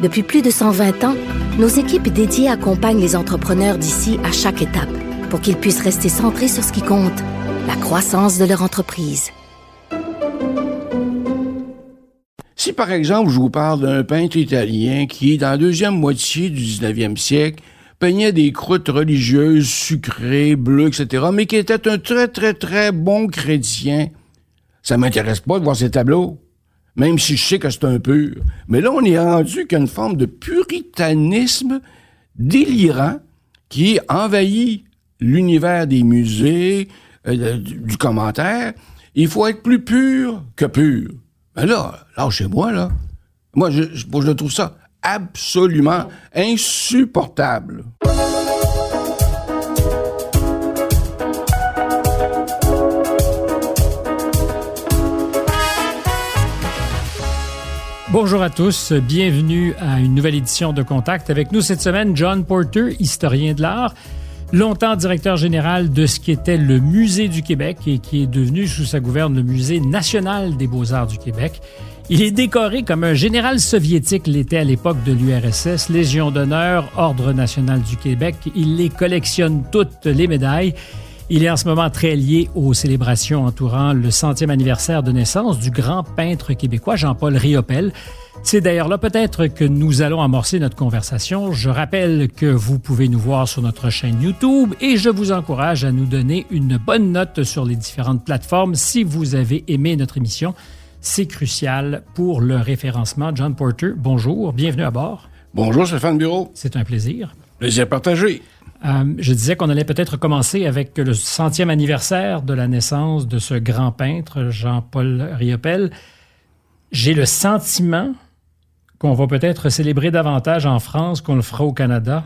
Depuis plus de 120 ans, nos équipes dédiées accompagnent les entrepreneurs d'ici à chaque étape pour qu'ils puissent rester centrés sur ce qui compte, la croissance de leur entreprise. Si par exemple je vous parle d'un peintre italien qui, dans la deuxième moitié du 19e siècle, peignait des croûtes religieuses sucrées, bleues, etc., mais qui était un très très très bon chrétien, ça m'intéresse pas de voir ces tableaux, même si je sais que c'est un pur. Mais là, on est rendu qu'une forme de puritanisme délirant qui envahit l'univers des musées, euh, du, commentaire. Il faut être plus pur que pur. Ben là, là. Moi, je, je, moi, je trouve ça absolument insupportable. Bonjour à tous, bienvenue à une nouvelle édition de Contact. Avec nous cette semaine, John Porter, historien de l'art, longtemps directeur général de ce qui était le Musée du Québec et qui est devenu sous sa gouverne le Musée national des beaux-arts du Québec. Il est décoré comme un général soviétique l'était à l'époque de l'URSS, Légion d'honneur, Ordre national du Québec. Il les collectionne toutes les médailles. Il est en ce moment très lié aux célébrations entourant le centième anniversaire de naissance du grand peintre québécois Jean-Paul Riopel. C'est d'ailleurs là peut-être que nous allons amorcer notre conversation. Je rappelle que vous pouvez nous voir sur notre chaîne YouTube et je vous encourage à nous donner une bonne note sur les différentes plateformes si vous avez aimé notre émission. C'est crucial pour le référencement. John Porter, bonjour, bienvenue à bord. Bonjour Stéphane Bureau. C'est un plaisir. Plaisir partagé. Euh, je disais qu'on allait peut-être commencer avec le centième anniversaire de la naissance de ce grand peintre, Jean-Paul Riopel. J'ai le sentiment qu'on va peut-être célébrer davantage en France qu'on le fera au Canada.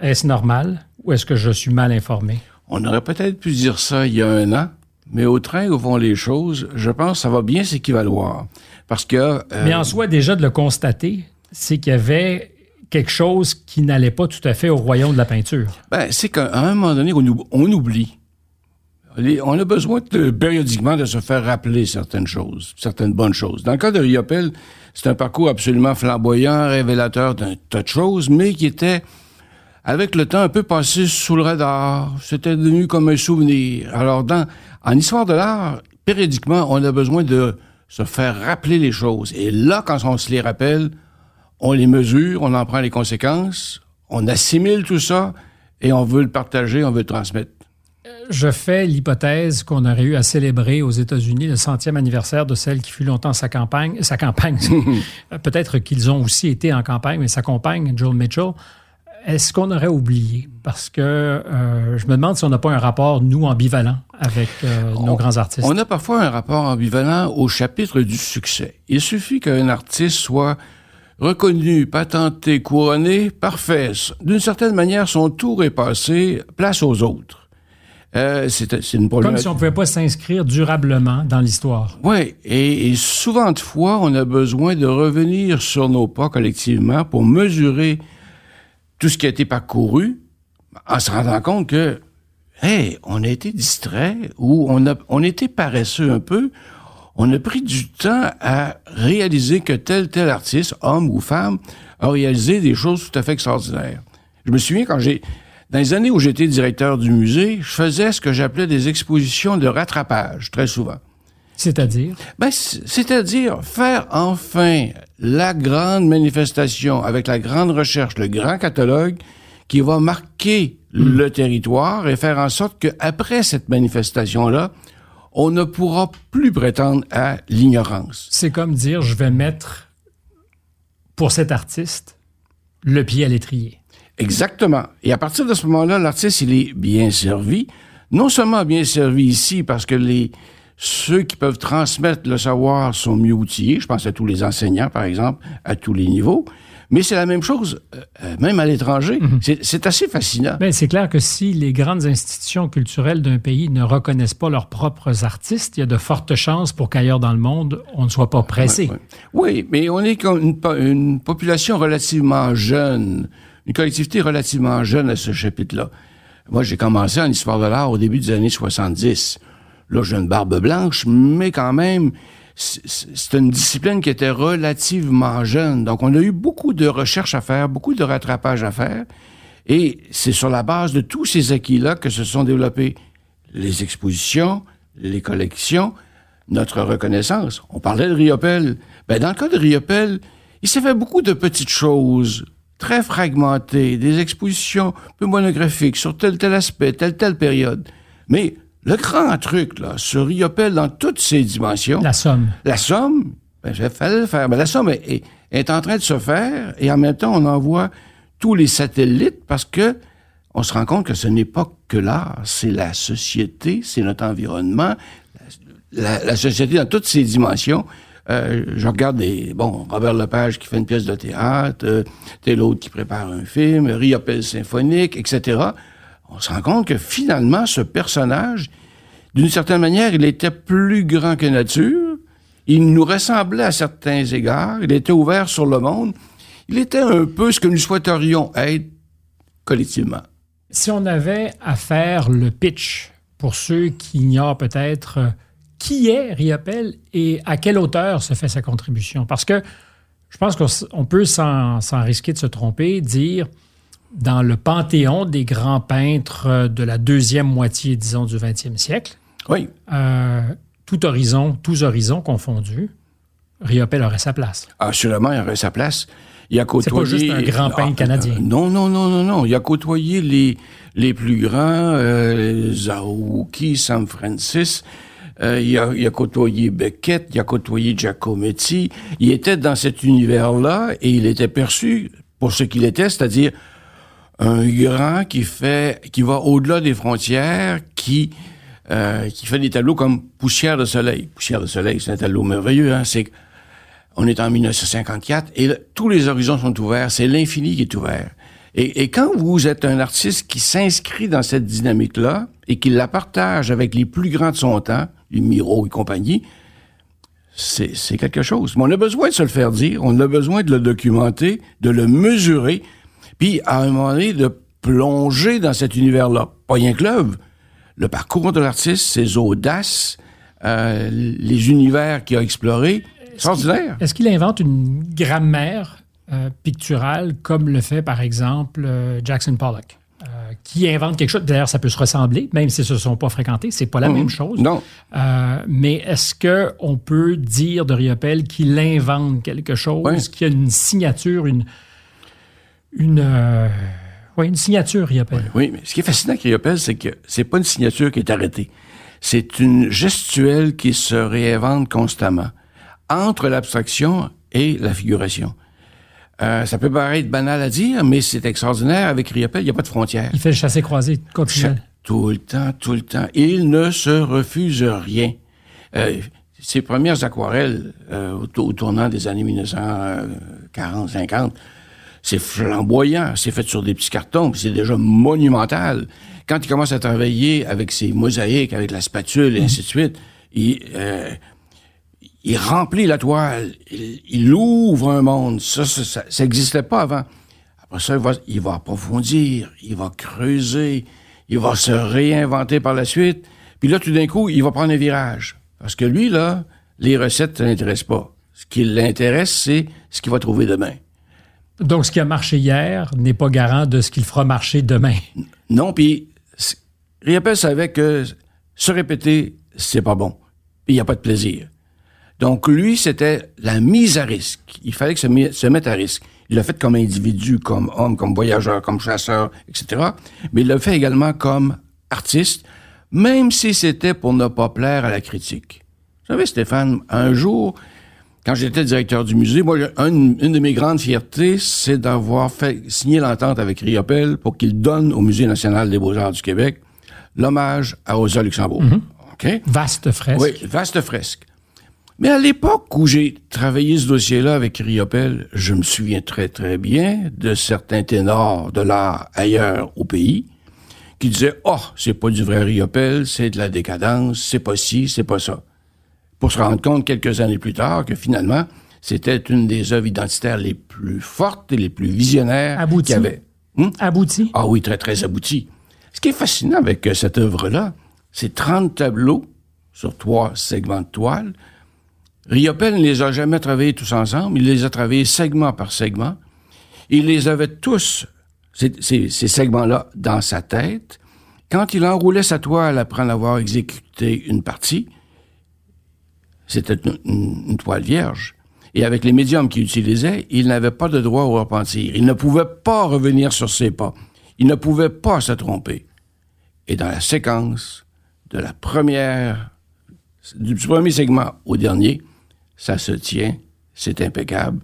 Est-ce normal ou est-ce que je suis mal informé? On aurait peut-être pu dire ça il y a un an, mais au train où vont les choses, je pense que ça va bien s'équivaloir. Parce que... Euh, Mais en soi, déjà de le constater, c'est qu'il y avait quelque chose qui n'allait pas tout à fait au royaume de la peinture. Ben, c'est qu'à un moment donné, on, oublie. On a besoin de, périodiquement de se faire rappeler certaines choses, certaines bonnes choses. Dans le cas de Riopel, c'est un parcours absolument flamboyant, révélateur d'un tas de choses, mais qui était, avec le temps, un peu passé sous le radar. C'était devenu comme un souvenir. Alors, dans, en histoire de l'art, périodiquement, on a besoin de se faire rappeler les choses. Et là, quand on se les rappelle, on les mesure, on en prend les conséquences, on assimile tout ça et on veut le partager, on veut le transmettre. Je fais l'hypothèse qu'on aurait eu à célébrer aux États-Unis le centième anniversaire de celle qui fut longtemps sa campagne. Sa campagne, peut-être qu'ils ont aussi été en campagne, mais sa compagne, Joel Mitchell. Est-ce qu'on aurait oublié? Parce que euh, je me demande si on n'a pas un rapport, nous, ambivalent avec euh, nos grands artistes. On a parfois un rapport ambivalent au chapitre du succès. Il suffit qu'un artiste soit reconnu, patenté, couronné, parfait. D'une certaine manière, son tour est passé, place aux autres. Euh, c'est une Comme si on ne pouvait pas s'inscrire durablement dans l'histoire. Oui, et, et, souvent de fois, on a besoin de revenir sur nos pas collectivement pour mesurer tout ce qui a été parcouru en se rendant compte que, hey, on a été distrait ou on a, on était paresseux un peu. On a pris du temps à réaliser que tel tel artiste, homme ou femme, a réalisé des choses tout à fait extraordinaires. Je me souviens quand j'ai dans les années où j'étais directeur du musée, je faisais ce que j'appelais des expositions de rattrapage, très souvent. C'est-à-dire? Ben, c'est-à-dire faire enfin la grande manifestation avec la grande recherche, le grand catalogue qui va marquer mmh. le territoire et faire en sorte qu'après cette manifestation-là, on ne pourra plus prétendre à l'ignorance. C'est comme dire, je vais mettre pour cet artiste le pied à l'étrier. Exactement. Et à partir de ce moment-là, l'artiste, il est bien servi. Non seulement bien servi ici parce que les ceux qui peuvent transmettre le savoir sont mieux outillés. Je pense à tous les enseignants, par exemple, à tous les niveaux. Mais c'est la même chose, euh, euh, même à l'étranger. C'est- C'est assez fascinant. Ben, c'est clair que si les grandes institutions culturelles d'un pays ne reconnaissent pas leurs propres artistes, il y a de fortes chances pour qu'ailleurs dans le monde, on ne soit pas pressé. Oui, mais on est comme une population relativement jeune, une collectivité relativement jeune à ce chapitre-là. Moi, j'ai commencé en histoire de l'art au début des années 70. Là, j'ai une barbe blanche, mais quand même, c'est une discipline qui était relativement jeune. Donc, on a eu beaucoup de recherches à faire, beaucoup de rattrapage à faire. Et c'est sur la base de tous ces acquis-là que se sont développées les expositions, les collections, notre reconnaissance. On parlait de Riopel. Ben, dans le cas de Riopel, il s'est fait beaucoup de petites choses très fragmentées, des expositions peu monographiques sur tel tel aspect, telle telle période. Mais le grand truc, là, sur Riopel dans toutes ses dimensions, La somme. la somme, ben, il fallait le faire. Ben, la somme est, est- est en train de se faire et en même temps, on envoie tous les satellites parce que on se rend compte que ce n'est pas que l'art, c'est la société, c'est notre environnement, la, la- la société dans toutes ses dimensions. Euh, je regarde des, bon, Robert Lepage qui fait une pièce de théâtre, euh, tel autre qui prépare un film, Riopel symphonique, etc. On se rend compte que finalement, ce personnage, d'une certaine manière, il était plus grand que nature. Il nous ressemblait à certains égards. Il était ouvert sur le monde. Il était un peu ce que nous souhaiterions être collectivement. Si on avait à faire le pitch pour ceux qui ignorent peut-être euh, qui est Riopel et à quelle hauteur se fait sa contribution, parce que je pense qu'on peut, sans, sans risquer de se tromper, dire dans le panthéon des grands peintres euh, de la deuxième moitié, disons, du 20e siècle, Oui. euh, tout horizon, tous horizons confondus, Riopel aurait sa place. Assurément, il aurait sa place. Il a côtoyé... pas juste un grand peintre Ah, canadien. euh, Non, non, non, non, non. Il a côtoyé les, les plus grands, euh, Zaouki, Sam Francis. Euh, il, a, il a côtoyé Beckett, il a côtoyé Giacometti. Il était dans cet univers-là et il était perçu pour ce qu'il était, c'est-à-dire un grand qui fait, qui va au-delà des frontières, qui euh, qui fait des tableaux comme Poussière de soleil. Poussière de soleil, c'est un tableau merveilleux. Hein? C'est on est en 1954 et tous les horizons sont ouverts. C'est l'infini qui est ouvert. Et, et quand vous êtes un artiste qui s'inscrit dans cette dynamique-là et qui la partage avec les plus grands de son temps, les Miro et compagnie, c'est c'est quelque chose. Mais on a besoin de se le faire dire, on a besoin de le documenter, de le mesurer, puis à un moment donné, de plonger dans cet univers-là. Pas rien que l'œuvre. Le parcours de l'artiste, ses audaces, euh, les univers qu'il a explorés, c'est ordinaire. Est-ce qu'il invente une grammaire euh, picturale comme le fait, par exemple, euh, Jackson Pollock? qui invente quelque chose. D'ailleurs, ça peut se ressembler, même si ce ne sont pas fréquentés. C'est pas la Mhm. même chose. Non. Euh, mais est-ce qu'on peut dire de Riopel qu'il invente quelque chose, Ouais. qu'il y a une signature, une. Une, euh, ouais, une signature Riopel? Oui, mais ce qui est fascinant avec Riopel, c'est que c'est pas une signature qui est arrêtée. C'est une gestuelle qui se réinvente constamment entre l'abstraction et la figuration. Euh, ça peut paraître banal à dire, mais c'est extraordinaire. Avec Riopel, il n'y a pas de frontières. Il fait le chassé-croisé continuel. Tout le temps, tout le temps. Il ne se refuse rien. Euh, ses premières aquarelles euh, au, au tournant des années 1940-50, c'est flamboyant, c'est fait sur des petits cartons, puis c'est déjà monumental. Quand il commence à travailler avec ses mosaïques, avec la spatule et ainsi de suite, il, euh, il remplit la toile, il, il ouvre un monde. Ça, ça, ça, ça n'existait pas avant. Après ça, il va, il va approfondir, il va creuser, il va se réinventer par la suite. Puis là, tout d'un coup, il va prendre un virage. Parce que lui, là, les recettes ne l'intéressent pas. Ce qui l'intéresse, c'est ce qu'il va trouver demain. Donc, ce qui a marché hier n'est pas garant de ce qu'il fera marcher demain. Non, puis Riopel savait que se répéter, c'est pas bon. Il n'y a pas de plaisir. Donc lui, c'était la mise à risque. Il fallait que se, à risque. Il l'a fait comme individu, comme homme, comme voyageur, comme chasseur, etc. Mais il l'a fait également comme artiste, même si c'était pour ne pas plaire à la critique. Vous savez, Stéphane, un jour, quand j'étais directeur du musée, moi, un- une de mes grandes fiertés, c'est d'avoir fait signer l'entente avec Riopel pour qu'il donne au Musée national des beaux-arts du Québec l'hommage à Rosa Luxembourg. OK? Vaste fresque. Oui, vaste fresque. Mais à l'époque où j'ai travaillé ce dossier-là avec Riopel, je me souviens très très bien de certains ténors de l'art ailleurs au pays qui disaient « Oh, c'est pas du vrai Riopel, c'est de la décadence, c'est pas ci, c'est pas ça. » Pour se rendre compte quelques années plus tard que finalement, c'était une des œuvres identitaires les plus fortes et les plus visionnaires qu'il y avait. Hmm? Abouti. Ah oui, très, très abouti. Ce qui est fascinant avec euh, cette œuvre-là, c'est 30 tableaux sur trois segments de toile. Riopel ne les a jamais travaillés tous ensemble, il les a travaillés segment par segment. Il les avait tous, ces, ces- ces segments-là, dans sa tête. Quand il enroulait sa toile après en avoir exécuté une partie, c'était une, une- une toile vierge. Et avec les médiums qu'il utilisait, il n'avait pas de droit au repentir. Il ne pouvait pas revenir sur ses pas. Il ne pouvait pas se tromper. Et dans la séquence de la première, du premier segment au dernier, ça se tient, c'est impeccable.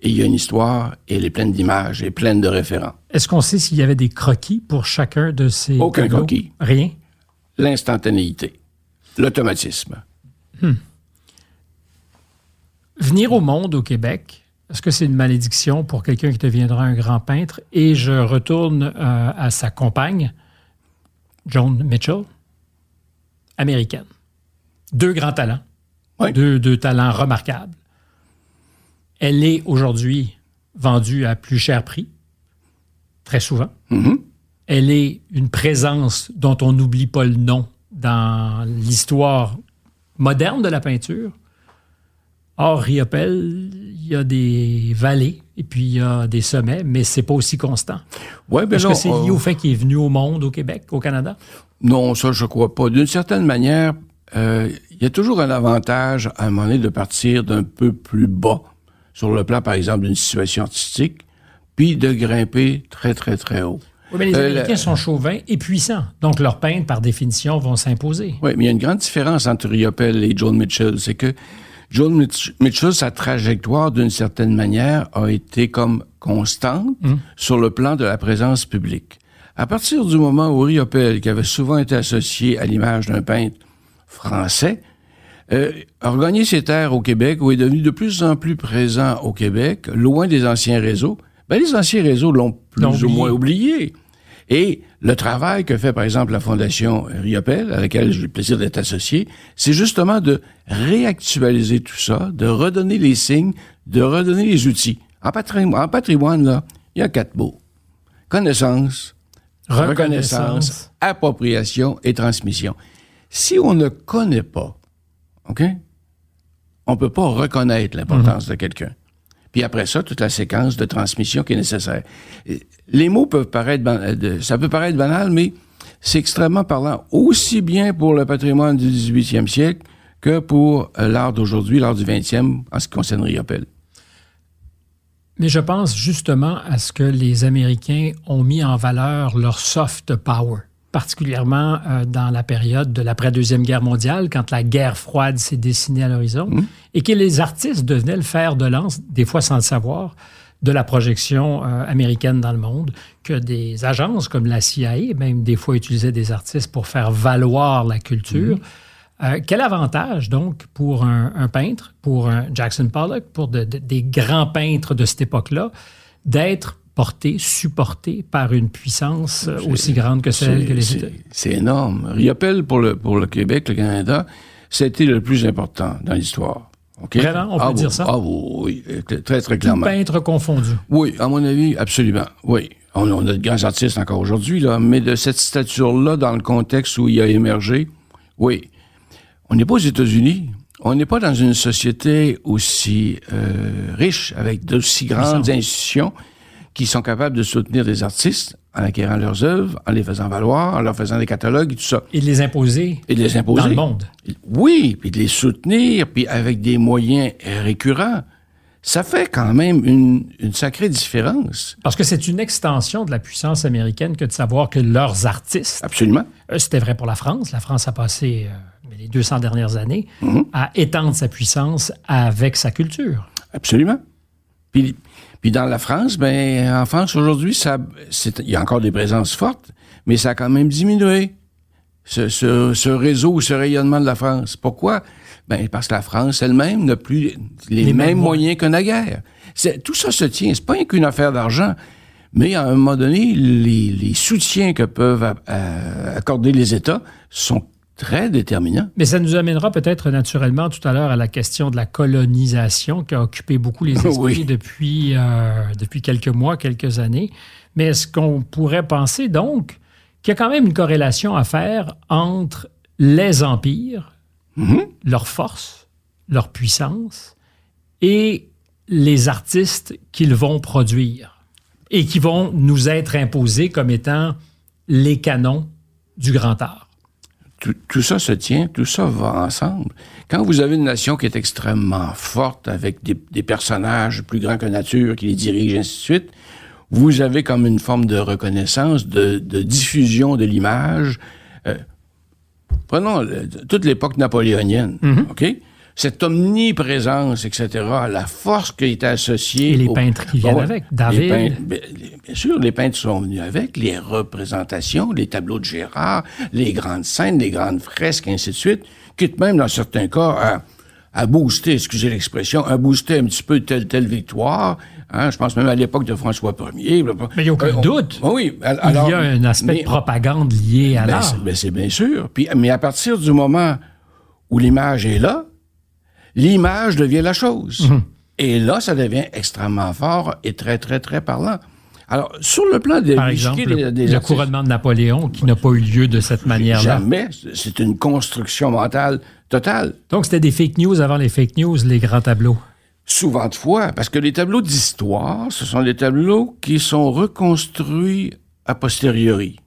Et il y a une histoire, et elle est pleine d'images et pleine de référents. Est-ce qu'on sait s'il y avait des croquis pour chacun de ces Aucun tableaux? croquis. Rien? L'instantanéité, l'automatisme. Venir au monde au Québec, est-ce que c'est une malédiction pour quelqu'un qui deviendra un grand peintre? Et je retourne euh, à sa compagne, Joan Mitchell, américaine. Deux grands talents. Oui. Deux, deux talents remarquables. Elle est aujourd'hui vendue à plus cher prix, très souvent. Mhm. Elle est une présence dont on n'oublie pas le nom dans l'histoire moderne de la peinture. Or, Riopel, il y a des vallées et puis il y a des sommets, mais c'est pas aussi constant. Ouais, ben Est-ce que c'est lié euh, au fait qu'il est venu au monde, au Québec, au Canada? Non, ça, je crois pas. D'une certaine manière, euh, il y a toujours un avantage, à un moment donné, de partir d'un peu plus bas, sur le plan, par exemple, d'une situation artistique, puis de grimper très, très, très haut. Oui, mais les Euh, Américains la- sont chauvins et puissants. Donc, leurs peintres, par définition, vont s'imposer. Oui, mais il y a une grande différence entre Riopel et John Mitchell. C'est que John Mitch- Mitchell, sa trajectoire, d'une certaine manière, a été comme constante sur le plan de la présence publique. À partir du moment où Riopel, qui avait souvent été associé à l'image d'un peintre français, euh, a regagné ses terres au Québec, ou est devenu de plus en plus présent au Québec, loin des anciens réseaux, ben, les anciens réseaux l'ont plus ou moins oublié. Et le travail que fait, par exemple, la Fondation Riopel, à laquelle j'ai le plaisir d'être associé, c'est justement de réactualiser tout ça, de redonner les signes, de redonner les outils. En patrimoine, en patrimoine là, il y a quatre mots. Connaissance, reconnaissance, appropriation et transmission. Si on ne connaît pas, OK, on peut pas reconnaître l'importance de quelqu'un. Puis après ça, toute la séquence de transmission qui est nécessaire. Les mots peuvent paraître, euh, ça peut paraître banal, mais c'est extrêmement parlant, aussi bien pour le patrimoine du 18e siècle que pour euh, l'art d'aujourd'hui, l'art du 20e, en ce qui concerne Riopel. Mais je pense justement à ce que les Américains ont mis en valeur leur soft power, particulièrement euh, dans la période de l'après-deuxième guerre mondiale, quand la guerre froide s'est dessinée à l'horizon, et que les artistes devenaient le fer de lance, des fois sans le savoir, de la projection euh, américaine dans le monde, que des agences comme la CIA, même des fois, utilisaient des artistes pour faire valoir la culture. Euh, quel avantage, donc, pour un, un peintre, pour un Jackson Pollock, pour de- de- des grands peintres de cette époque-là, d'être porté, supporté par une puissance euh, aussi grande que celle que les États-Unis? C'est énorme. Riopel, pour le, pour le Québec, le Canada, c'était le plus important dans l'histoire. OK? Vraiment? On peut Ah dire oui, ça? Ah oui, très, très Tout clairement. peintre confondu. Oui, à mon avis, absolument. Oui. On, on a de grands artistes encore aujourd'hui, là, mais de cette stature-là, dans le contexte où il a émergé, oui. On n'est pas aux États-Unis. On n'est pas dans une société aussi euh, riche, avec d'aussi grandes institutions qui sont capables de soutenir des artistes en acquérant leurs œuvres, en les faisant valoir, en leur faisant des catalogues et tout ça. Et de les imposer Et de les imposer. dans le monde. Oui, puis de les soutenir, puis avec des moyens récurrents. Ça fait quand même une, une sacrée différence. Parce que c'est une extension de la puissance américaine que de savoir que leurs artistes, Absolument. euh, c'était vrai pour la France, la France a passé euh, les 200 dernières années à étendre sa puissance avec sa culture. Absolument. Puis, puis dans la France, ben en France aujourd'hui, ça, il y a encore des présences fortes, mais ça a quand même diminué. ce, ce, ce réseau, ce rayonnement de la France. Pourquoi? Ben, parce que la France elle-même n'a plus les, Les mêmes mêmes moyens que naguère. Tout ça se tient. C'est pas qu'une affaire d'argent. Mais à un moment donné, les, les soutiens que peuvent accorder les États sont très déterminants. Mais ça nous amènera peut-être naturellement tout à l'heure à la question de la colonisation qui a occupé beaucoup les esprits Oui. depuis, euh, depuis quelques mois, quelques années. Mais est-ce qu'on pourrait penser donc qu'il y a quand même une corrélation à faire entre les empires, leur force, leur puissance et les artistes qu'ils vont produire et qui vont nous être imposés comme étant les canons du grand art? Tout, tout ça se tient, tout ça va ensemble. Quand vous avez une nation qui est extrêmement forte, avec des, des personnages plus grands que nature qui les dirigent, ainsi de suite, vous avez comme une forme de reconnaissance, de, de diffusion de l'image. Euh, prenons le- toute l'époque napoléonienne, OK? Cette omniprésence, etc., la force qui est associée... Et les au- peintres qui viennent Bon, avec, les David. peintres, Bien, bien sûr, les peintres sont venus avec, les représentations, les tableaux de Gérard, les grandes scènes, les grandes fresques, ainsi de suite, quitte même, dans certains cas, à, à booster, excusez l'expression, à booster un petit peu telle, telle victoire. Hein, je pense même à l'époque de François Ier. Mais il n'y a aucun Euh, on- doute. Oui, al- Il alors, y a un aspect mais- de propagande lié à ben, l'art. c'est- ben, c'est bien sûr. Puis, mais à partir du moment où l'image est là, l'image devient la chose. Mhm. Et là, ça devient extrêmement fort et très, très, très parlant. Alors, sur le plan des Par musiques exemple, des- le, des le artistes, couronnement de Napoléon qui n'a pas eu lieu de cette manière-là. jamais, c'est une construction mentale totale. Donc, c'était des fake news avant les fake news, les grands tableaux. Souvent de fois, parce que les tableaux d'histoire, ce sont des tableaux qui sont reconstruits a posteriori.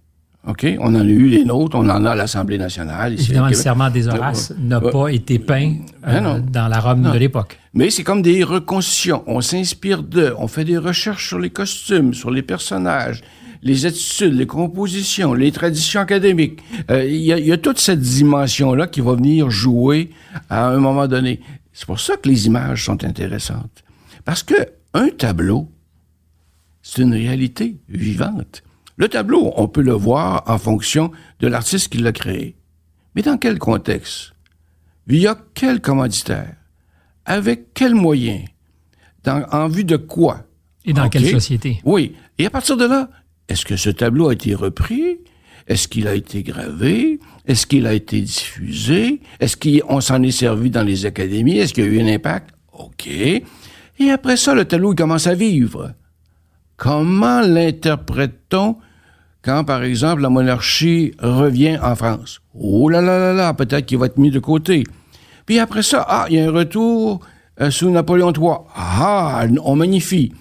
OK? On en a eu les nôtres, on en a à l'Assemblée nationale. Ici, Évidemment, le serment des Horaces n'a euh, pas été peint euh, ben non. dans la Rome de l'époque. Mais c'est comme des reconstitutions. On s'inspire d'eux. On fait des recherches sur les costumes, sur les personnages, les attitudes, les compositions, les traditions académiques. Euh, Il y, y a toute cette dimension-là qui va venir jouer à un moment donné. C'est pour ça que les images sont intéressantes. Parce que un tableau, c'est une réalité vivante. Le tableau, on peut le voir en fonction de l'artiste qui l'a créé. Mais dans quel contexte? Via quel commanditaire? Avec quels moyens? En vue de quoi? Et dans quelle société? Oui. Et à partir de là, est-ce que ce tableau a été repris? Est-ce qu'il a été gravé? Est-ce qu'il a été diffusé? Est-ce qu'on s'en est servi dans les académies? Est-ce qu'il y a eu un impact? OK. Et après ça, le tableau il commence à vivre. Comment l'interprète-t-on quand, par exemple, la monarchie revient en France? Oh là là là là, peut-être qu'il va être mis de côté. Puis après ça, ah, il y a un retour euh, sous Napoléon III. Ah, on magnifie.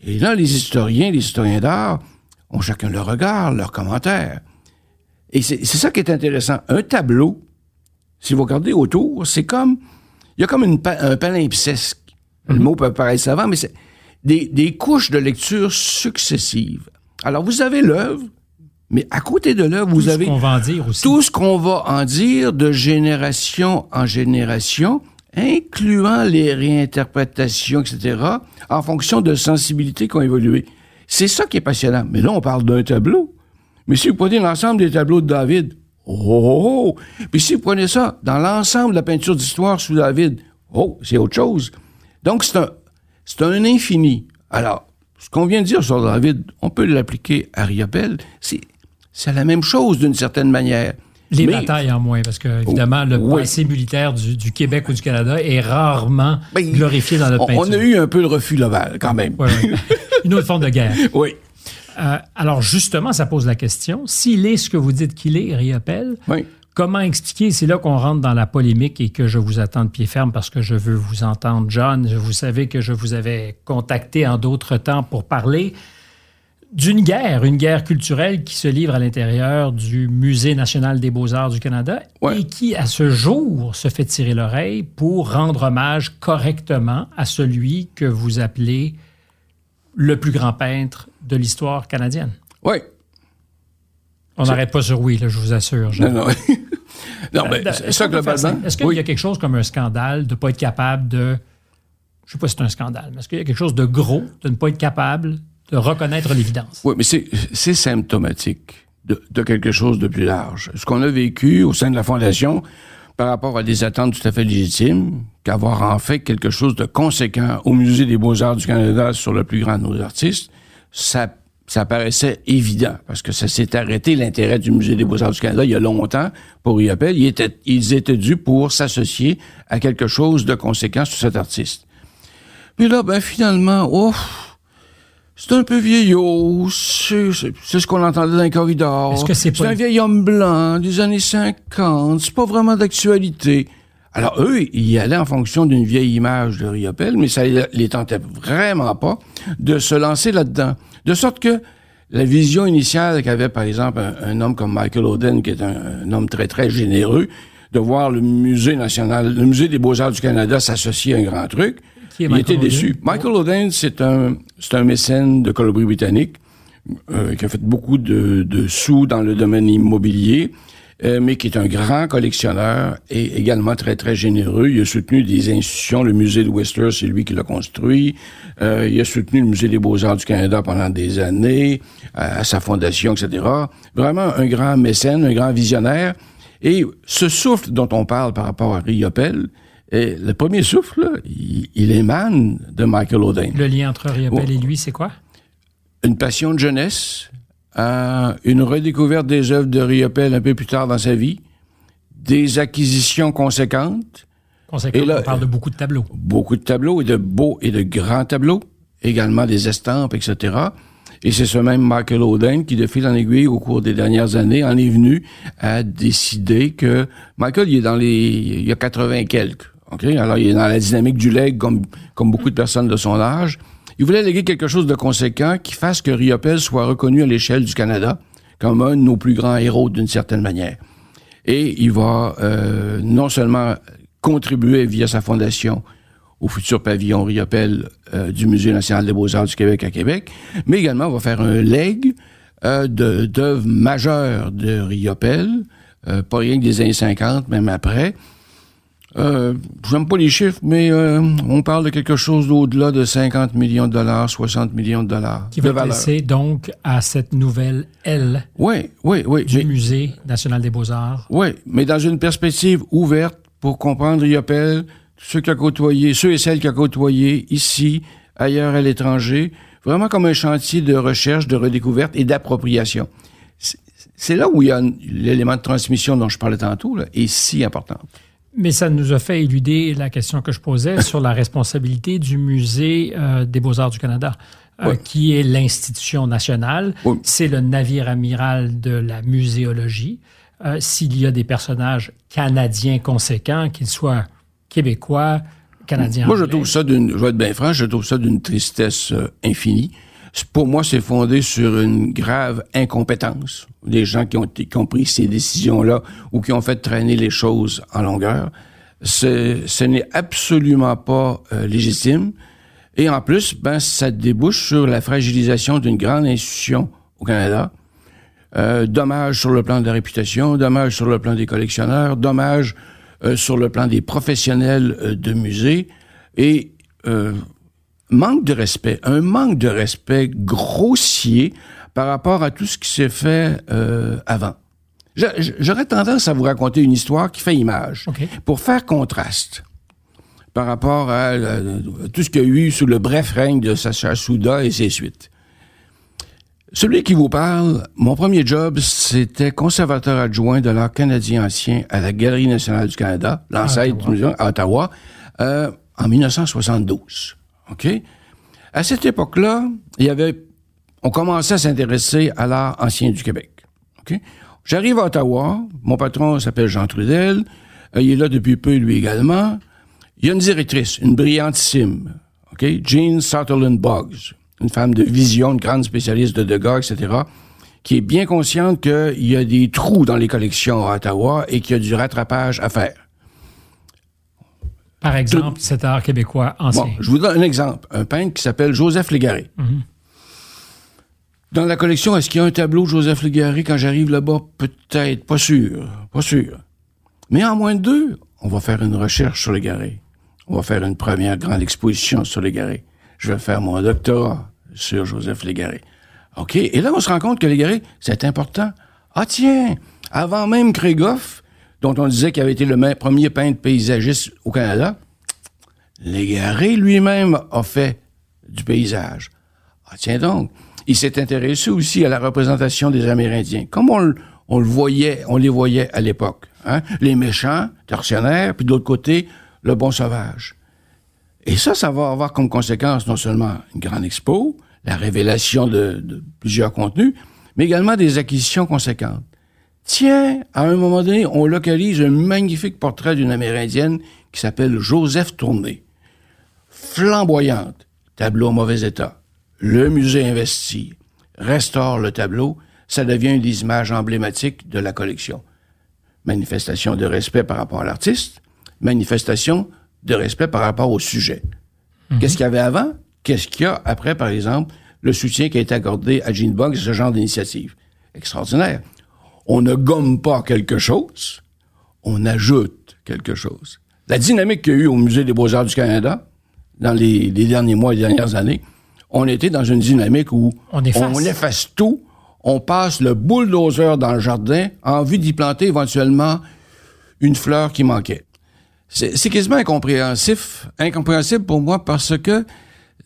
Et là, les historiens, les historiens d'art ont chacun leur regard, leurs commentaires. Et c'est ça qui est intéressant. Un tableau, si vous regardez autour, c'est comme, il y a comme une, un palimpseste. Le mot peut paraître savant, mais c'est des, des couches de lecture successives. Alors, vous avez l'œuvre, mais à côté de l'œuvre, vous Tout ce avez qu'on va en dire aussi. tout ce qu'on va en dire de génération en génération, incluant les réinterprétations, etc., en fonction de sensibilités qui ont évolué. C'est ça qui est passionnant. Mais là, on parle d'un tableau. Mais si vous prenez l'ensemble des tableaux de David, oh, oh, oh. Puis si vous prenez ça dans l'ensemble de la peinture d'histoire sous David, oh, c'est autre chose. Donc, c'est un, c'est un infini. Alors, ce qu'on vient de dire sur David, on peut l'appliquer à Riopel. C'est, c'est la même chose d'une certaine manière. Les Mais- batailles en moins, parce que, évidemment, le Oui. passé militaire du, du Québec ou du Canada est rarement Ben, glorifié dans notre on, peinture. on a eu un peu le refus Laval, quand même. Ouais, ouais. Une autre forme de guerre. Oui. Euh, alors, justement, ça pose la question. S'il est ce que vous dites qu'il est, Riopel, Oui. comment expliquer, c'est là qu'on rentre dans la polémique et que je vous attends de pied ferme parce que je veux vous entendre, John. Vous savez que je vous avais contacté en d'autres temps pour parler d'une guerre, une guerre culturelle qui se livre à l'intérieur du Musée national des beaux-arts du Canada Ouais. et qui, à ce jour, se fait tirer l'oreille pour rendre hommage correctement à celui que vous appelez le plus grand peintre de l'histoire canadienne. Oui. On n'arrête pas sur oui, là, je vous assure. Non, non. non, mais c'est est-ce ça, globalement. Est-ce qu'il oui. y a quelque chose comme un scandale de ne pas être capable de. Je ne sais pas si c'est un scandale, mais est-ce qu'il y a quelque chose de gros de ne pas être capable de reconnaître l'évidence? Oui, mais c'est, symptomatique de, quelque chose de plus large. Ce qu'on a vécu au sein de la Fondation par rapport à des attentes tout à fait légitimes, qu'avoir en fait quelque chose de conséquent au Musée des Beaux-Arts du Canada sur le plus grand de nos artistes, ça ça paraissait évident parce que ça s'est arrêté l'intérêt du Musée des Beaux-Arts du Canada il y a longtemps pour y appeler. Ils étaient, ils étaient dus pour s'associer à quelque chose de conséquent sur cet artiste. Puis là, ben finalement, oh, c'est un peu vieillot, c'est, c'est, ce qu'on entendait dans les corridors. Est-ce que c'est pas- un vieil homme blanc des années 50, c'est pas vraiment d'actualité. Alors eux, ils y allaient en fonction d'une vieille image de Riopelle, mais ça les les tentait vraiment pas de se lancer là-dedans. De sorte que la vision initiale qu'avait, par exemple, un, un homme comme Michael Oden, qui est un, un homme très, très généreux, de voir le Musée national, le Musée des Beaux-Arts du Canada s'associer à un grand truc, Qui est il était déçu. Michael Oden, c'est un, c'est un mécène de Colombie-Britannique euh, qui a fait beaucoup de, de sous dans le domaine immobilier, euh, mais qui est un grand collectionneur et également très, très généreux. Il a soutenu des institutions. Le musée de Whistler, c'est lui qui l'a construit. Euh, il a soutenu le musée des Beaux-Arts du Canada pendant des années, à, à sa fondation, etc. Vraiment un grand mécène, un grand visionnaire. Et ce souffle dont on parle par rapport à Riopelle, et le premier souffle, là, il, il émane de Michael Oden Le lien entre Riopelle Oh. et lui, c'est quoi? une passion de jeunesse, euh, une redécouverte des œuvres de Riopelle un peu plus tard dans sa vie, des acquisitions conséquentes, Conséquent, Et là, on parle de beaucoup de tableaux. beaucoup de tableaux et de beaux et de grands tableaux, également des estampes, etc. Et c'est ce même Michael Oden qui, de fil en aiguille, au cours des dernières années, en est venu à décider que Michael, il est dans les, il y a 80 et quelques. OK? Alors, il est dans la dynamique du leg, comme, beaucoup de personnes de son âge. Il voulait léguer quelque chose de conséquent qui fasse que Riopelle soit reconnu à l'échelle du Canada comme un de nos plus grands héros d'une certaine manière. Et il va euh, non seulement contribuer via sa fondation au futur pavillon Riopelle euh, du Musée national des beaux-arts du Québec à Québec, mais également va faire un leg euh, d'œuvres majeures de Riopelle, euh, pas rien que des années 50, même après. Euh, J'aime pas les chiffres, mais euh, on parle de quelque chose d'au-delà de 50 millions de dollars, 60 millions de dollars Qui de va laisser donc à cette nouvelle aile Oui, oui, oui. du mais- Musée national des beaux-arts. Oui, mais dans une perspective ouverte pour comprendre Riopelle, ceux qui a côtoyé, ceux et celles qui a côtoyé ici, ailleurs à l'étranger, vraiment comme un chantier de recherche, de redécouverte et d'appropriation. C'est- là où il y a l'élément de transmission dont je parlais tantôt, là, est si important. Mais ça nous a fait éluder la question que je posais sur la responsabilité du Musée euh, des beaux-arts du Canada, euh, Ouais. qui est l'institution nationale. Oui. C'est le navire amiral de la muséologie. Euh, S'il y a des personnages canadiens conséquents, qu'ils soient québécois, canadiens. Moi, je trouve ça d'une, je vais être bien franc, je trouve ça d'une tristesse euh, infinie. Pour moi, c'est fondé sur une grave incompétence des gens qui ont, pris ces décisions-là ou qui ont fait traîner les choses en longueur. Ce n'est absolument pas euh, légitime. Et en plus, ben, ça débouche sur la fragilisation d'une grande institution au Canada. Euh, dommage sur le plan de la réputation, dommage sur le plan des collectionneurs, dommage euh, sur le plan des professionnels de musées et manque de respect, un manque de respect grossier par rapport à tout ce qui s'est fait euh, avant. J'aurais tendance à vous raconter une histoire qui fait image OK. pour faire contraste par rapport à, euh, tout ce qu'il y a eu sous le bref règne de Sacha Souda et ses suites. Celui qui vous parle, mon premier job, c'était conservateur adjoint de l'art canadien ancien à la Galerie nationale du Canada, l'ancêtre Ottawa. du musée à Ottawa, euh, en 1972. OK? À cette époque-là, il y avait, on commençait à s'intéresser à l'art ancien du Québec. OK? J'arrive à Ottawa, mon patron s'appelle Jean Trudel, euh, il est là depuis peu lui également. Il y a une directrice, une brillantissime, OK? Jean Sutherland Boggs, une femme de vision, une grande spécialiste de Degas, etc., qui est bien consciente qu'il y a des trous dans les collections à Ottawa et qu'il y a du rattrapage à faire. Par exemple, cet art québécois ancien. Bon, je vous donne un exemple. Un peintre qui s'appelle Joseph Légaré. Dans la collection, est-ce qu'il y a un tableau de Joseph Légaré quand j'arrive là-bas? Peut-être, pas sûr, pas sûr. Mais en moins de deux, on va faire une recherche sur Légaré. On va faire une première grande exposition sur Légaré. Je vais faire mon doctorat sur Joseph Légaré. OK? Et là, on se rend compte que Légaré, c'est important. Ah tiens, avant même Kregoff, dont on disait qu'il avait été le premier peintre paysagiste au Canada, Légaré lui-même a fait du paysage. Ah tiens donc, il s'est intéressé aussi à la représentation des Amérindiens, comme on, le voyait, on les voyait à l'époque. Hein? Les méchants, tortionnaires, puis de l'autre côté, le bon sauvage. Et ça, ça va avoir comme conséquence non seulement une grande expo, la révélation de plusieurs contenus, mais également des acquisitions conséquentes. Tiens, à un moment donné, on localise un magnifique portrait d'une Amérindienne qui s'appelle Joseph Tourné. Flamboyante, tableau en mauvais état. Le musée investit, restaure le tableau, ça devient une des images emblématiques de la collection. Manifestation de respect par rapport à l'artiste, manifestation de respect par rapport au sujet. Qu'est-ce qu'il y avait avant? Qu'est-ce qu'il y a après, par exemple, le soutien qui a été accordé à Gene Boggs, ce genre d'initiative? Extraordinaire. On ne gomme pas quelque chose, on ajoute quelque chose. La dynamique qu'il y a eu au Musée des Beaux-Arts du Canada, dans les, les derniers mois et dernières années, on était dans une dynamique où On efface. on efface tout, on passe le bulldozer dans le jardin en vue d'y planter éventuellement une fleur qui manquait. C'est quasiment incompréhensif, incompréhensible pour moi parce que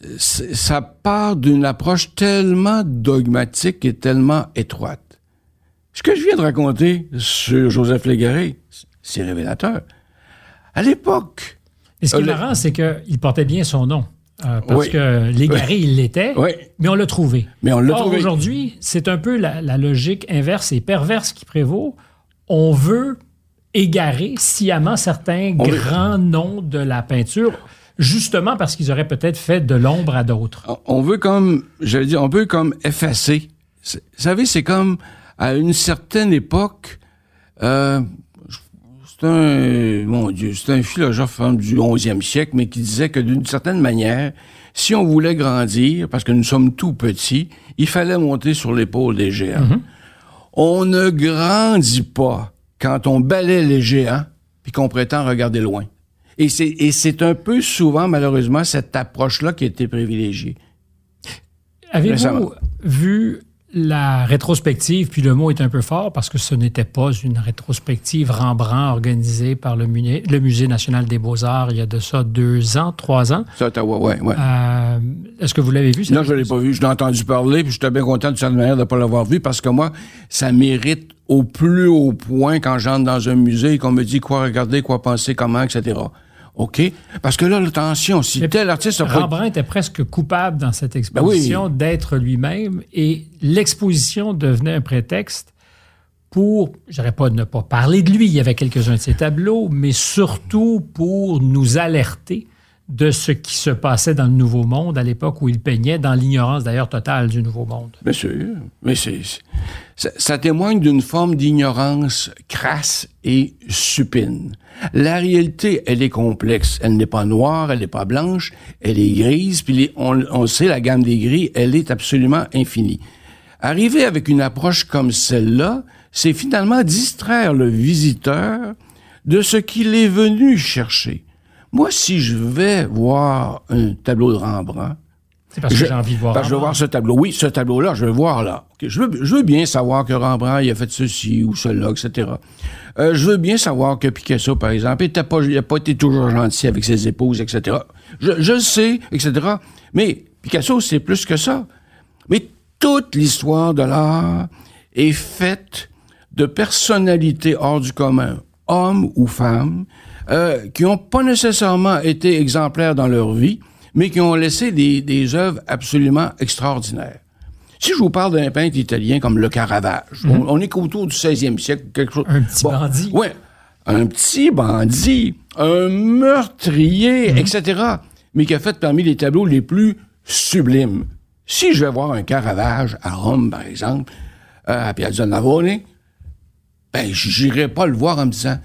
euh, ça part d'une approche tellement dogmatique et tellement étroite. Ce que je viens de raconter sur Joseph Légaré, c'est révélateur. À l'époque, Et ce qui est Euh, le- marrant, c'est qu'il portait bien son nom. Euh, parce Oui. que l'égaré, il l'était, Oui. mais on l'a trouvé. Mais on l'a Or, trouvé. Aujourd'hui, c'est un peu la, la logique inverse et perverse qui prévaut. On veut égarer sciemment certains On veut- grands noms de la peinture, justement parce qu'ils auraient peut-être fait de l'ombre à d'autres. on- veut comme, j'allais dire, on veut comme effacer. Vous savez, c'est comme à une certaine époque, euh, c'est un, mon Dieu, c'est un philosophe hein, du 11e siècle, mais qui disait que d'une certaine manière, si on voulait grandir, parce que nous sommes tout petits, il fallait monter sur l'épaule des géants. On ne grandit pas quand on balaie les géants puis qu'on prétend regarder loin. Et c'est, et c'est un peu souvent, malheureusement, cette approche-là qui a été privilégiée. Avez-vous vu la rétrospective, puis le mot est un peu fort parce que ce n'était pas une rétrospective Rembrandt organisée par le, Musée national des beaux-arts il y a de ça deux ans, trois ans. Ça, Ottawa, ouais, ouais. Euh, Est-ce que vous l'avez vu? cette Non, je l'ai pas vu. Je l'ai entendu parler, puis j'étais bien content de cette manière de ne pas l'avoir vu parce que moi, ça mérite au plus haut point quand j'entre dans un musée et qu'on me dit quoi regarder, quoi penser, comment, etc. OK? Parce que là, attention, si tel artiste. Rembrandt était presque coupable dans cette Ben exposition d'être lui-même et l'exposition devenait un prétexte pour, je dirais pas de ne pas parler de lui, il y avait quelques-uns de ses tableaux, mais surtout pour nous alerter de ce qui se passait dans le Nouveau Monde à l'époque où il peignait, dans l'ignorance d'ailleurs totale du Nouveau Monde. Bien sûr, mais c'est, ça, témoigne d'une forme d'ignorance crasse et supine. La réalité, elle est complexe. Elle n'est pas noire, elle n'est pas blanche, elle est grise, puis on, on sait, la gamme des gris, elle est absolument infinie. Arriver avec une approche comme celle-là, c'est finalement distraire le visiteur de ce qu'il est venu chercher. Moi, si je vais voir un tableau de Rembrandt, C'est parce que j'ai envie de voir. parce que je veux voir ce tableau. Oui, ce tableau-là, je veux voir là. Je, veux, je veux bien savoir que Rembrandt il a fait ceci ou cela, etc. Euh, je veux bien savoir que Picasso, par exemple, n'a pas, il a pas été toujours gentil avec ses épouses, etc. Je, je le sais, etc. Mais Picasso, c'est plus que ça. Mais toute l'histoire de l'art est faite de personnalités hors du commun, hommes ou femmes, euh, qui n'ont pas nécessairement été exemplaires dans leur vie, mais qui ont laissé des, des œuvres absolument extraordinaires. Si je vous parle d'un peintre italien comme le Caravage, on, on est qu'autour du 16e siècle, quelque chose. Un petit bandit. Ouais, un petit bandit, un meurtrier, etc. Mais qui a fait parmi les tableaux les plus sublimes. Si je vais voir un Caravage à Rome, par exemple, euh, à Piazza Navone, ben, j'irai pas le voir en me disant,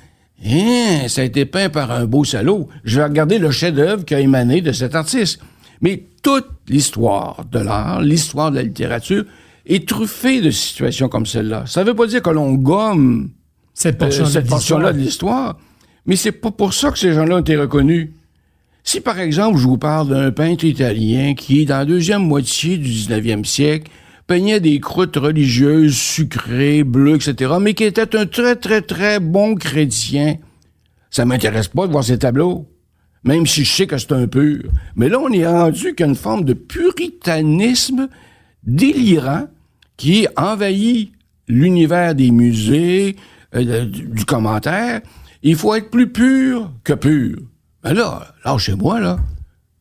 hein, ça a été peint par un beau salaud. Je vais regarder le chef-d'œuvre qui a émané de cet artiste. Mais toute l'histoire de l'art, l'histoire de la littérature, est truffée de situations comme celle-là. Ça veut pas dire que l'on gomme Cette euh, portion portion-là de l'histoire. Mais c'est pas pour ça que ces gens-là ont été reconnus. Si, par exemple, je vous parle d'un peintre italien qui, dans la deuxième moitié du 19e siècle, peignait des croûtes religieuses sucrées, bleues, etc., mais qui était un très, très, très bon chrétien. Ça m'intéresse pas de voir ces tableaux, même si je sais que c'est un pur. Mais là, on est rendu qu'une forme de puritanisme délirant qui envahit l'univers des musées, euh, du, commentaire. Il faut être plus pur que pur. Ben là, lâchez-moi, là.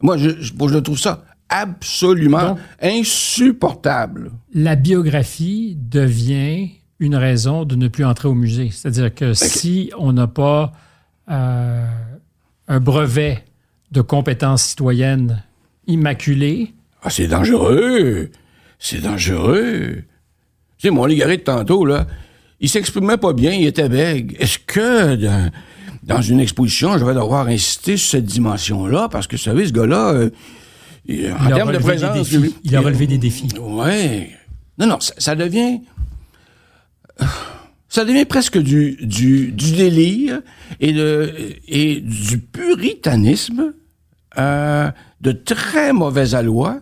Moi, je, je, je trouve ça absolument Donc- insupportable. La biographie devient une raison de ne plus entrer au musée. C'est-à-dire que si on n'a pas euh, un brevet de compétences citoyennes immaculé, Ah, c'est dangereux. C'est dangereux. Tu sais, mon Légaré de tantôt, là, il s'exprimait pas bien, il était bègue. Est-ce que dans, dans une exposition, je vais devoir insister sur cette dimension-là? Parce que, vous savez, ce gars-là, euh, il- en termes de présence... défis. il a relevé des défis. Ouais. Non, non, ça, ça devient. Ça devient presque du, du, du délire et, de, et du puritanisme euh, de très mauvais aloi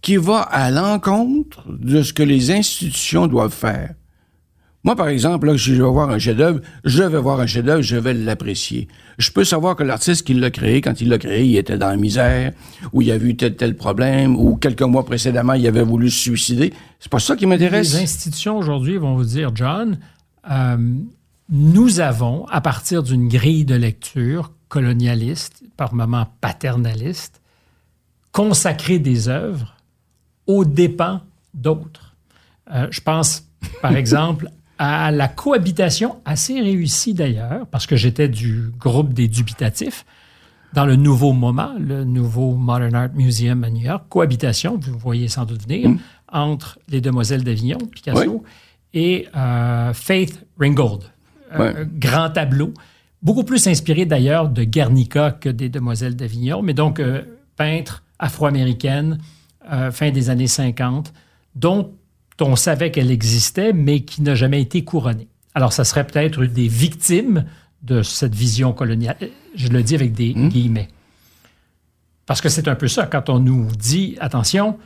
qui va à l'encontre de ce que les institutions doivent faire. Moi, par exemple, là, je vais voir un chef-d'œuvre, je vais voir un chef-d'œuvre, je vais l'apprécier. Je peux savoir que l'artiste qui l'a créé, quand il l'a créé, il était dans la misère, ou il y avait eu tel tel problème, ou quelques mois précédemment, il avait voulu se suicider. C'est pas ça qui Les m'intéresse. institutions aujourd'hui vont vous dire, John, euh, nous avons, à partir d'une grille de lecture colonialiste, par moments paternaliste, consacré des œuvres aux dépens d'autres. Euh, je pense, par exemple, à la cohabitation assez réussie d'ailleurs, parce que j'étais du groupe des dubitatifs, dans le nouveau MoMA, le nouveau Modern Art Museum à New York, cohabitation, vous voyez sans doute venir, entre les Demoiselles d'Avignon, Picasso, et euh, Faith Ringgold. Euh, Ouais. Grand tableau, beaucoup plus inspiré d'ailleurs de Guernica que des Demoiselles d'Avignon, mais donc euh, peintre afro-américaine, euh, fin des années 50, dont on savait qu'elle existait, mais qui n'a jamais été couronnée. Alors, ça serait peut-être une des victimes de cette vision coloniale. Je le dis avec des guillemets. Parce que c'est un peu ça, quand on nous dit, attention,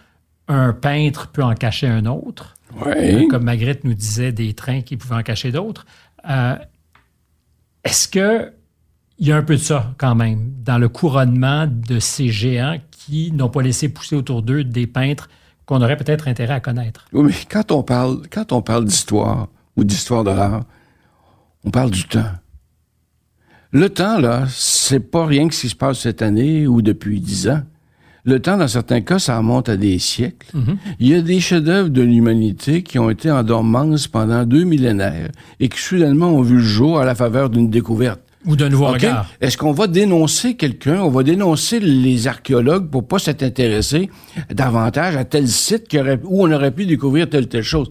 un peintre peut en cacher un autre, Ouais. comme Magritte nous disait des trains qui pouvaient en cacher d'autres. euh, Est-ce que il y a un peu de ça quand même dans le couronnement de ces géants qui n'ont pas laissé pousser autour d'eux des peintres qu'on aurait peut-être intérêt à connaître? Oui, mais quand on parle, quand on parle d'histoire ou d'histoire de l'art, on parle du temps. Le temps, là, c'est pas rien que ce qui se passe cette année ou depuis dix ans. Le temps, dans certains cas, ça remonte à des siècles. Il y a des chefs-d'œuvre de l'humanité qui ont été en dormance pendant deux millénaires et qui soudainement ont vu le jour à la faveur d'une découverte. Ou d'un nouveau regard? Est-ce qu'on va dénoncer quelqu'un, on va dénoncer les archéologues pour pas s'être intéressé davantage à tel site aurait- où on aurait pu découvrir telle telle chose?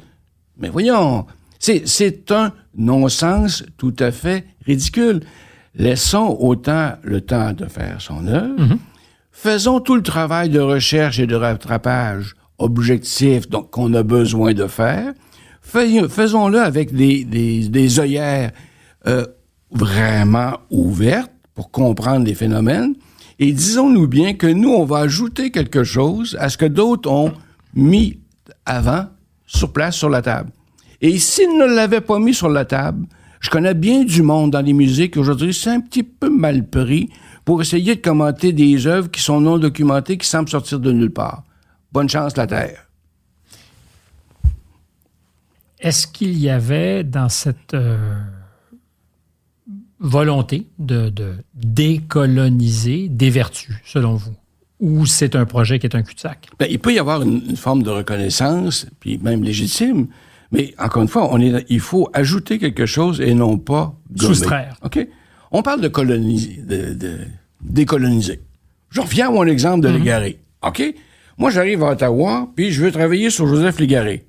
Mais voyons, c'est, c'est un non-sens tout à fait ridicule. Laissons autant le temps de faire son œuvre. Faisons tout le travail de recherche et de rattrapage objectif donc qu'on a besoin de faire. Fais- Faisons-le avec des, des, des œillères euh, vraiment ouvertes pour comprendre les phénomènes. Et disons-nous bien que nous, on va ajouter quelque chose à ce que d'autres ont mis avant sur place sur la table. Et s'ils ne l'avaient pas mis sur la table, je connais bien du monde dans les qui aujourd'hui c'est un petit peu mal pris pour essayer de commenter des œuvres qui sont non documentées, qui semblent sortir de nulle part. Bonne chance, la Terre. Est-ce qu'il y avait dans cette euh, volonté de, de décoloniser des vertus, selon vous? Ou c'est un projet qui est un cul-de-sac? Ben, il peut y avoir une, une forme de reconnaissance, puis même légitime, mais encore une fois, on est, il faut ajouter quelque chose et non pas gommer. Soustraire. OK? On parle de coloniser, de, de décoloniser. Je reviens à mon exemple de Légaré. OK? Moi, j'arrive à Ottawa, puis je veux travailler sur Joseph Légaré.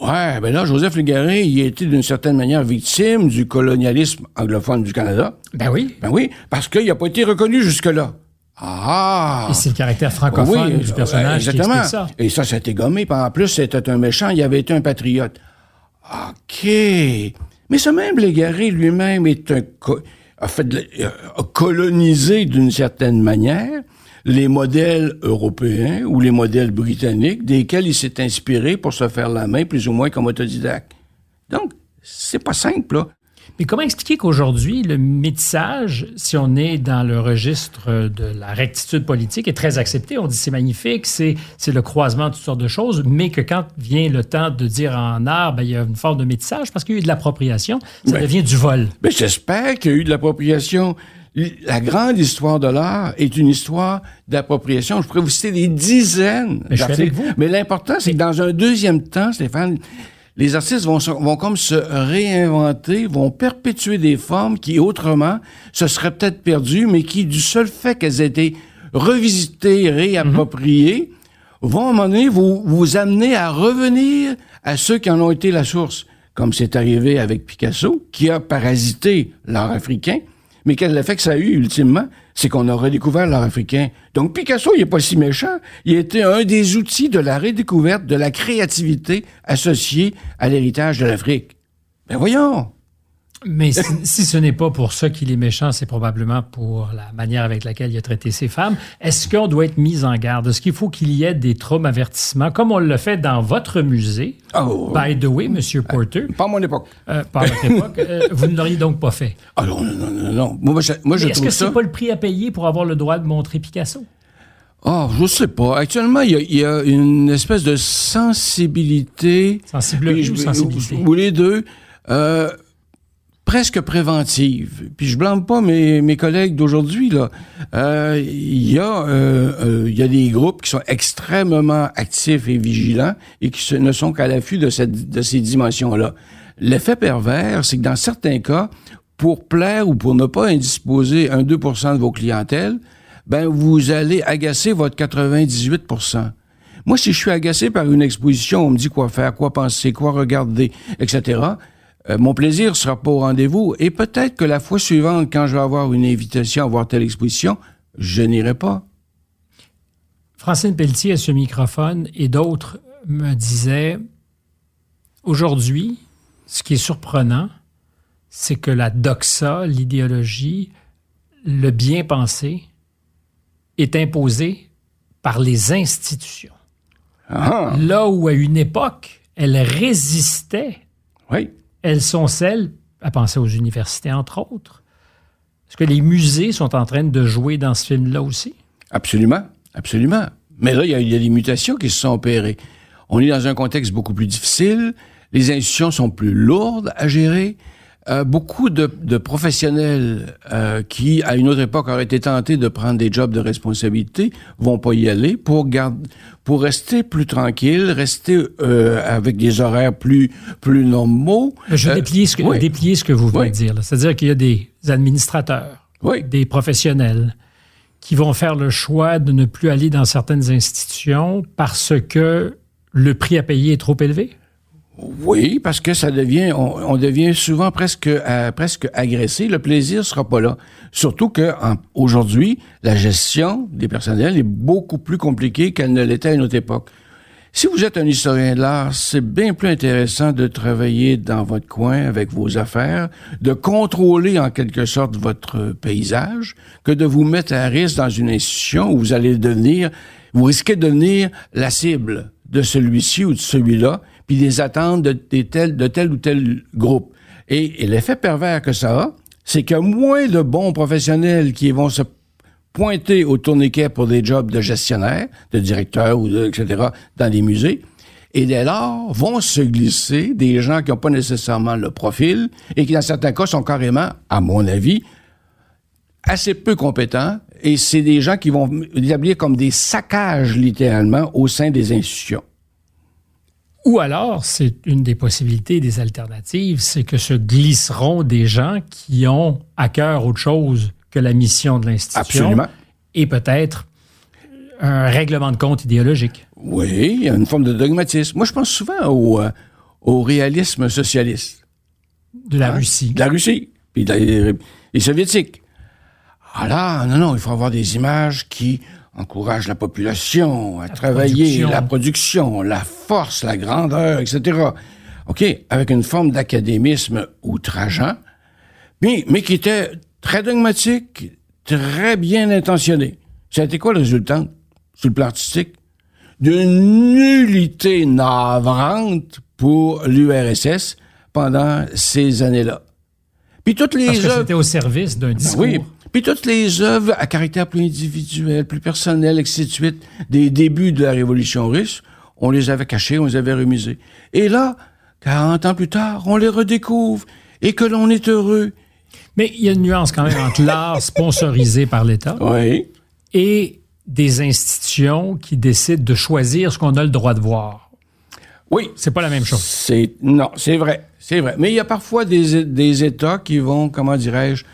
Ouais, ben là, Joseph Légaré, il a été d'une certaine manière victime du colonialisme anglophone du Canada. Ben oui. Ben oui, parce qu'il n'a pas été reconnu jusque-là. Ah! Et c'est le caractère francophone Oui, du personnage qui exactement. explique ça. Et ça, c'était gommé. Puis en plus, c'était un méchant. Il avait été un patriote. OK. Mais ce même Légaré lui-même est un co- a fait de la- a colonisé d'une certaine manière les modèles européens ou les modèles britanniques desquels il s'est inspiré pour se faire la main plus ou moins comme autodidacte. Donc, c'est pas simple, là. Mais comment expliquer qu'aujourd'hui, le métissage, si on est dans le registre de la rectitude politique, est très accepté? On dit c'est magnifique, c'est, c'est le croisement de toutes sortes de choses, mais que quand vient le temps de dire en art, ben, il y a une forme de métissage parce qu'il y a eu de l'appropriation, ça Ben, devient du vol. Mais j'espère qu'il y a eu de l'appropriation. La grande histoire de l'art est une histoire d'appropriation. Je pourrais vous citer des dizaines d'articles. Mais l'important, c'est que dans un deuxième temps, Stéphane, les artistes vont, se- vont comme se réinventer, vont perpétuer des formes qui, autrement, se seraient peut-être perdues, mais qui, du seul fait qu'elles aient été revisitées, réappropriées, vont, à un moment donné, vous, vous amener à revenir à ceux qui en ont été la source. Comme c'est arrivé avec Picasso, qui a parasité l'art africain, mais quel effet que ça a eu, ultimement, c'est qu'on a redécouvert l'art africain. Donc, Picasso, il est pas si méchant. Il été un des outils de la redécouverte de la créativité associée à l'héritage de l'Afrique. Ben voyons! Mais si, si ce n'est pas pour ça qu'il est méchant, c'est probablement pour la manière avec laquelle il a traité ses femmes. Est-ce qu'on doit être mis en garde? Est-ce qu'il faut qu'il y ait des traumas avertissements, comme on le fait dans votre musée? Oh, By the way, Monsieur Porter, pas à mon époque. euh, par votre époque, euh, vous ne l'auriez donc pas fait. Ah non, non, non, non, non. Moi, je, moi, je Est-ce que ça... c'est pas le prix à payer pour avoir le droit de montrer Picasso? Ah, je sais pas. Actuellement, il y a, il y a une espèce de sensibilité. Puis ou sensibilité? Ou les deux. euh, presque préventive. Puis je blâme pas mes, mes collègues d'aujourd'hui là. Euh, Il y a euh, euh, y a des groupes qui sont extrêmement actifs et vigilants et qui ne sont qu'à l'affût de cette de ces dimensions là. L'effet pervers, c'est que dans certains cas, pour plaire ou pour ne pas indisposer un 2% de vos clientèles, ben vous allez agacer votre 98% Moi, si je suis agacé par une exposition, on me dit quoi faire, quoi penser, quoi regarder, etc., euh, mon plaisir sera pas au rendez-vous. Et peut-être que la fois suivante, quand je vais avoir une invitation à voir telle exposition, je n'irai pas. Francine Pelletier à ce microphone et d'autres me disaient aujourd'hui, ce qui est surprenant, c'est que la doxa, l'idéologie, le bien pensé est imposé par les institutions. Ah, Là où à une époque, elles résistaient, oui. Elles sont celles, à penser aux universités entre autres. Est-ce que les musées sont en train de jouer dans ce film-là aussi? Absolument, absolument. Mais là, il y, a, des mutations qui se sont opérées. On est dans un contexte beaucoup plus difficile. Les institutions sont plus lourdes à gérer. Euh, beaucoup de, de professionnels euh, qui, à une autre époque, auraient été tentés de prendre des jobs de responsabilité vont pas y aller pour garder, pour rester plus tranquille, rester euh, avec des horaires plus plus normaux. Je vais déplier, ce que, oui. déplier ce que vous venez Oui. de dire. C'est-à-dire qu'il y a des administrateurs, Oui. des professionnels qui vont faire le choix de ne plus aller dans certaines institutions parce que le prix à payer est trop élevé. Oui, parce que ça devient, on, devient souvent presque, euh, presque agressé. Le plaisir sera pas là. Surtout que aujourd'hui, la gestion des personnels est beaucoup plus compliquée qu'elle ne l'était à une autre époque. Si vous êtes un historien de l'art, c'est bien plus intéressant de travailler dans votre coin avec vos affaires, de contrôler en quelque sorte votre paysage, que de vous mettre à risque dans une institution où vous allez devenir, vous risquez de devenir la cible de celui-ci ou de celui-là, puis des attentes de, tel, ou tel groupe. Et, et l'effet pervers que ça a, c'est que moins de bons professionnels qui vont se pointer au tourniquet pour des jobs de gestionnaire, de directeur ou de, etc., dans des musées. Et dès lors, vont se glisser des gens qui n'ont pas nécessairement le profil et qui, dans certains cas, sont carrément, à mon avis, assez peu compétents. Et c'est des gens qui vont établir comme des saccages, littéralement, au sein des institutions. Ou alors, c'est une des possibilités, des alternatives, c'est que se glisseront des gens qui ont à cœur autre chose que la mission de l'institution. Absolument. Et peut-être un règlement de compte idéologique. Oui, il y a une forme de dogmatisme. Moi, je pense souvent au, euh, au réalisme socialiste. De la Hein? Russie. De la Russie, puis de la- les Soviétiques. Ah là, non, non, il faut avoir des images qui encouragent la population à travailler, production. la production, la force, la grandeur, etc. OK, avec une forme d'académisme outrageant, mais, mais qui était très dogmatique, très bien intentionné. Ça a été quoi le résultat sur le plan artistique? D'une nullité navrante pour l'URSS pendant ces années-là. Puis toutes les Parce que œuvres- c'était au service d'un discours. oui. Puis toutes les œuvres à caractère plus individuel, plus personnel, de suite, des débuts de la Révolution russe, on les avait cachés, on les avait remisés. Et là, 40 ans plus tard, on les redécouvre et que l'on est heureux. Mais il y a une nuance quand même entre l'art sponsorisé par l'État Oui. et des institutions qui décident de choisir ce qu'on a le droit de voir. Oui. C'est pas la même chose. C'est non, c'est vrai, c'est vrai. Mais il y a parfois des, des États qui vont, comment dirais-je,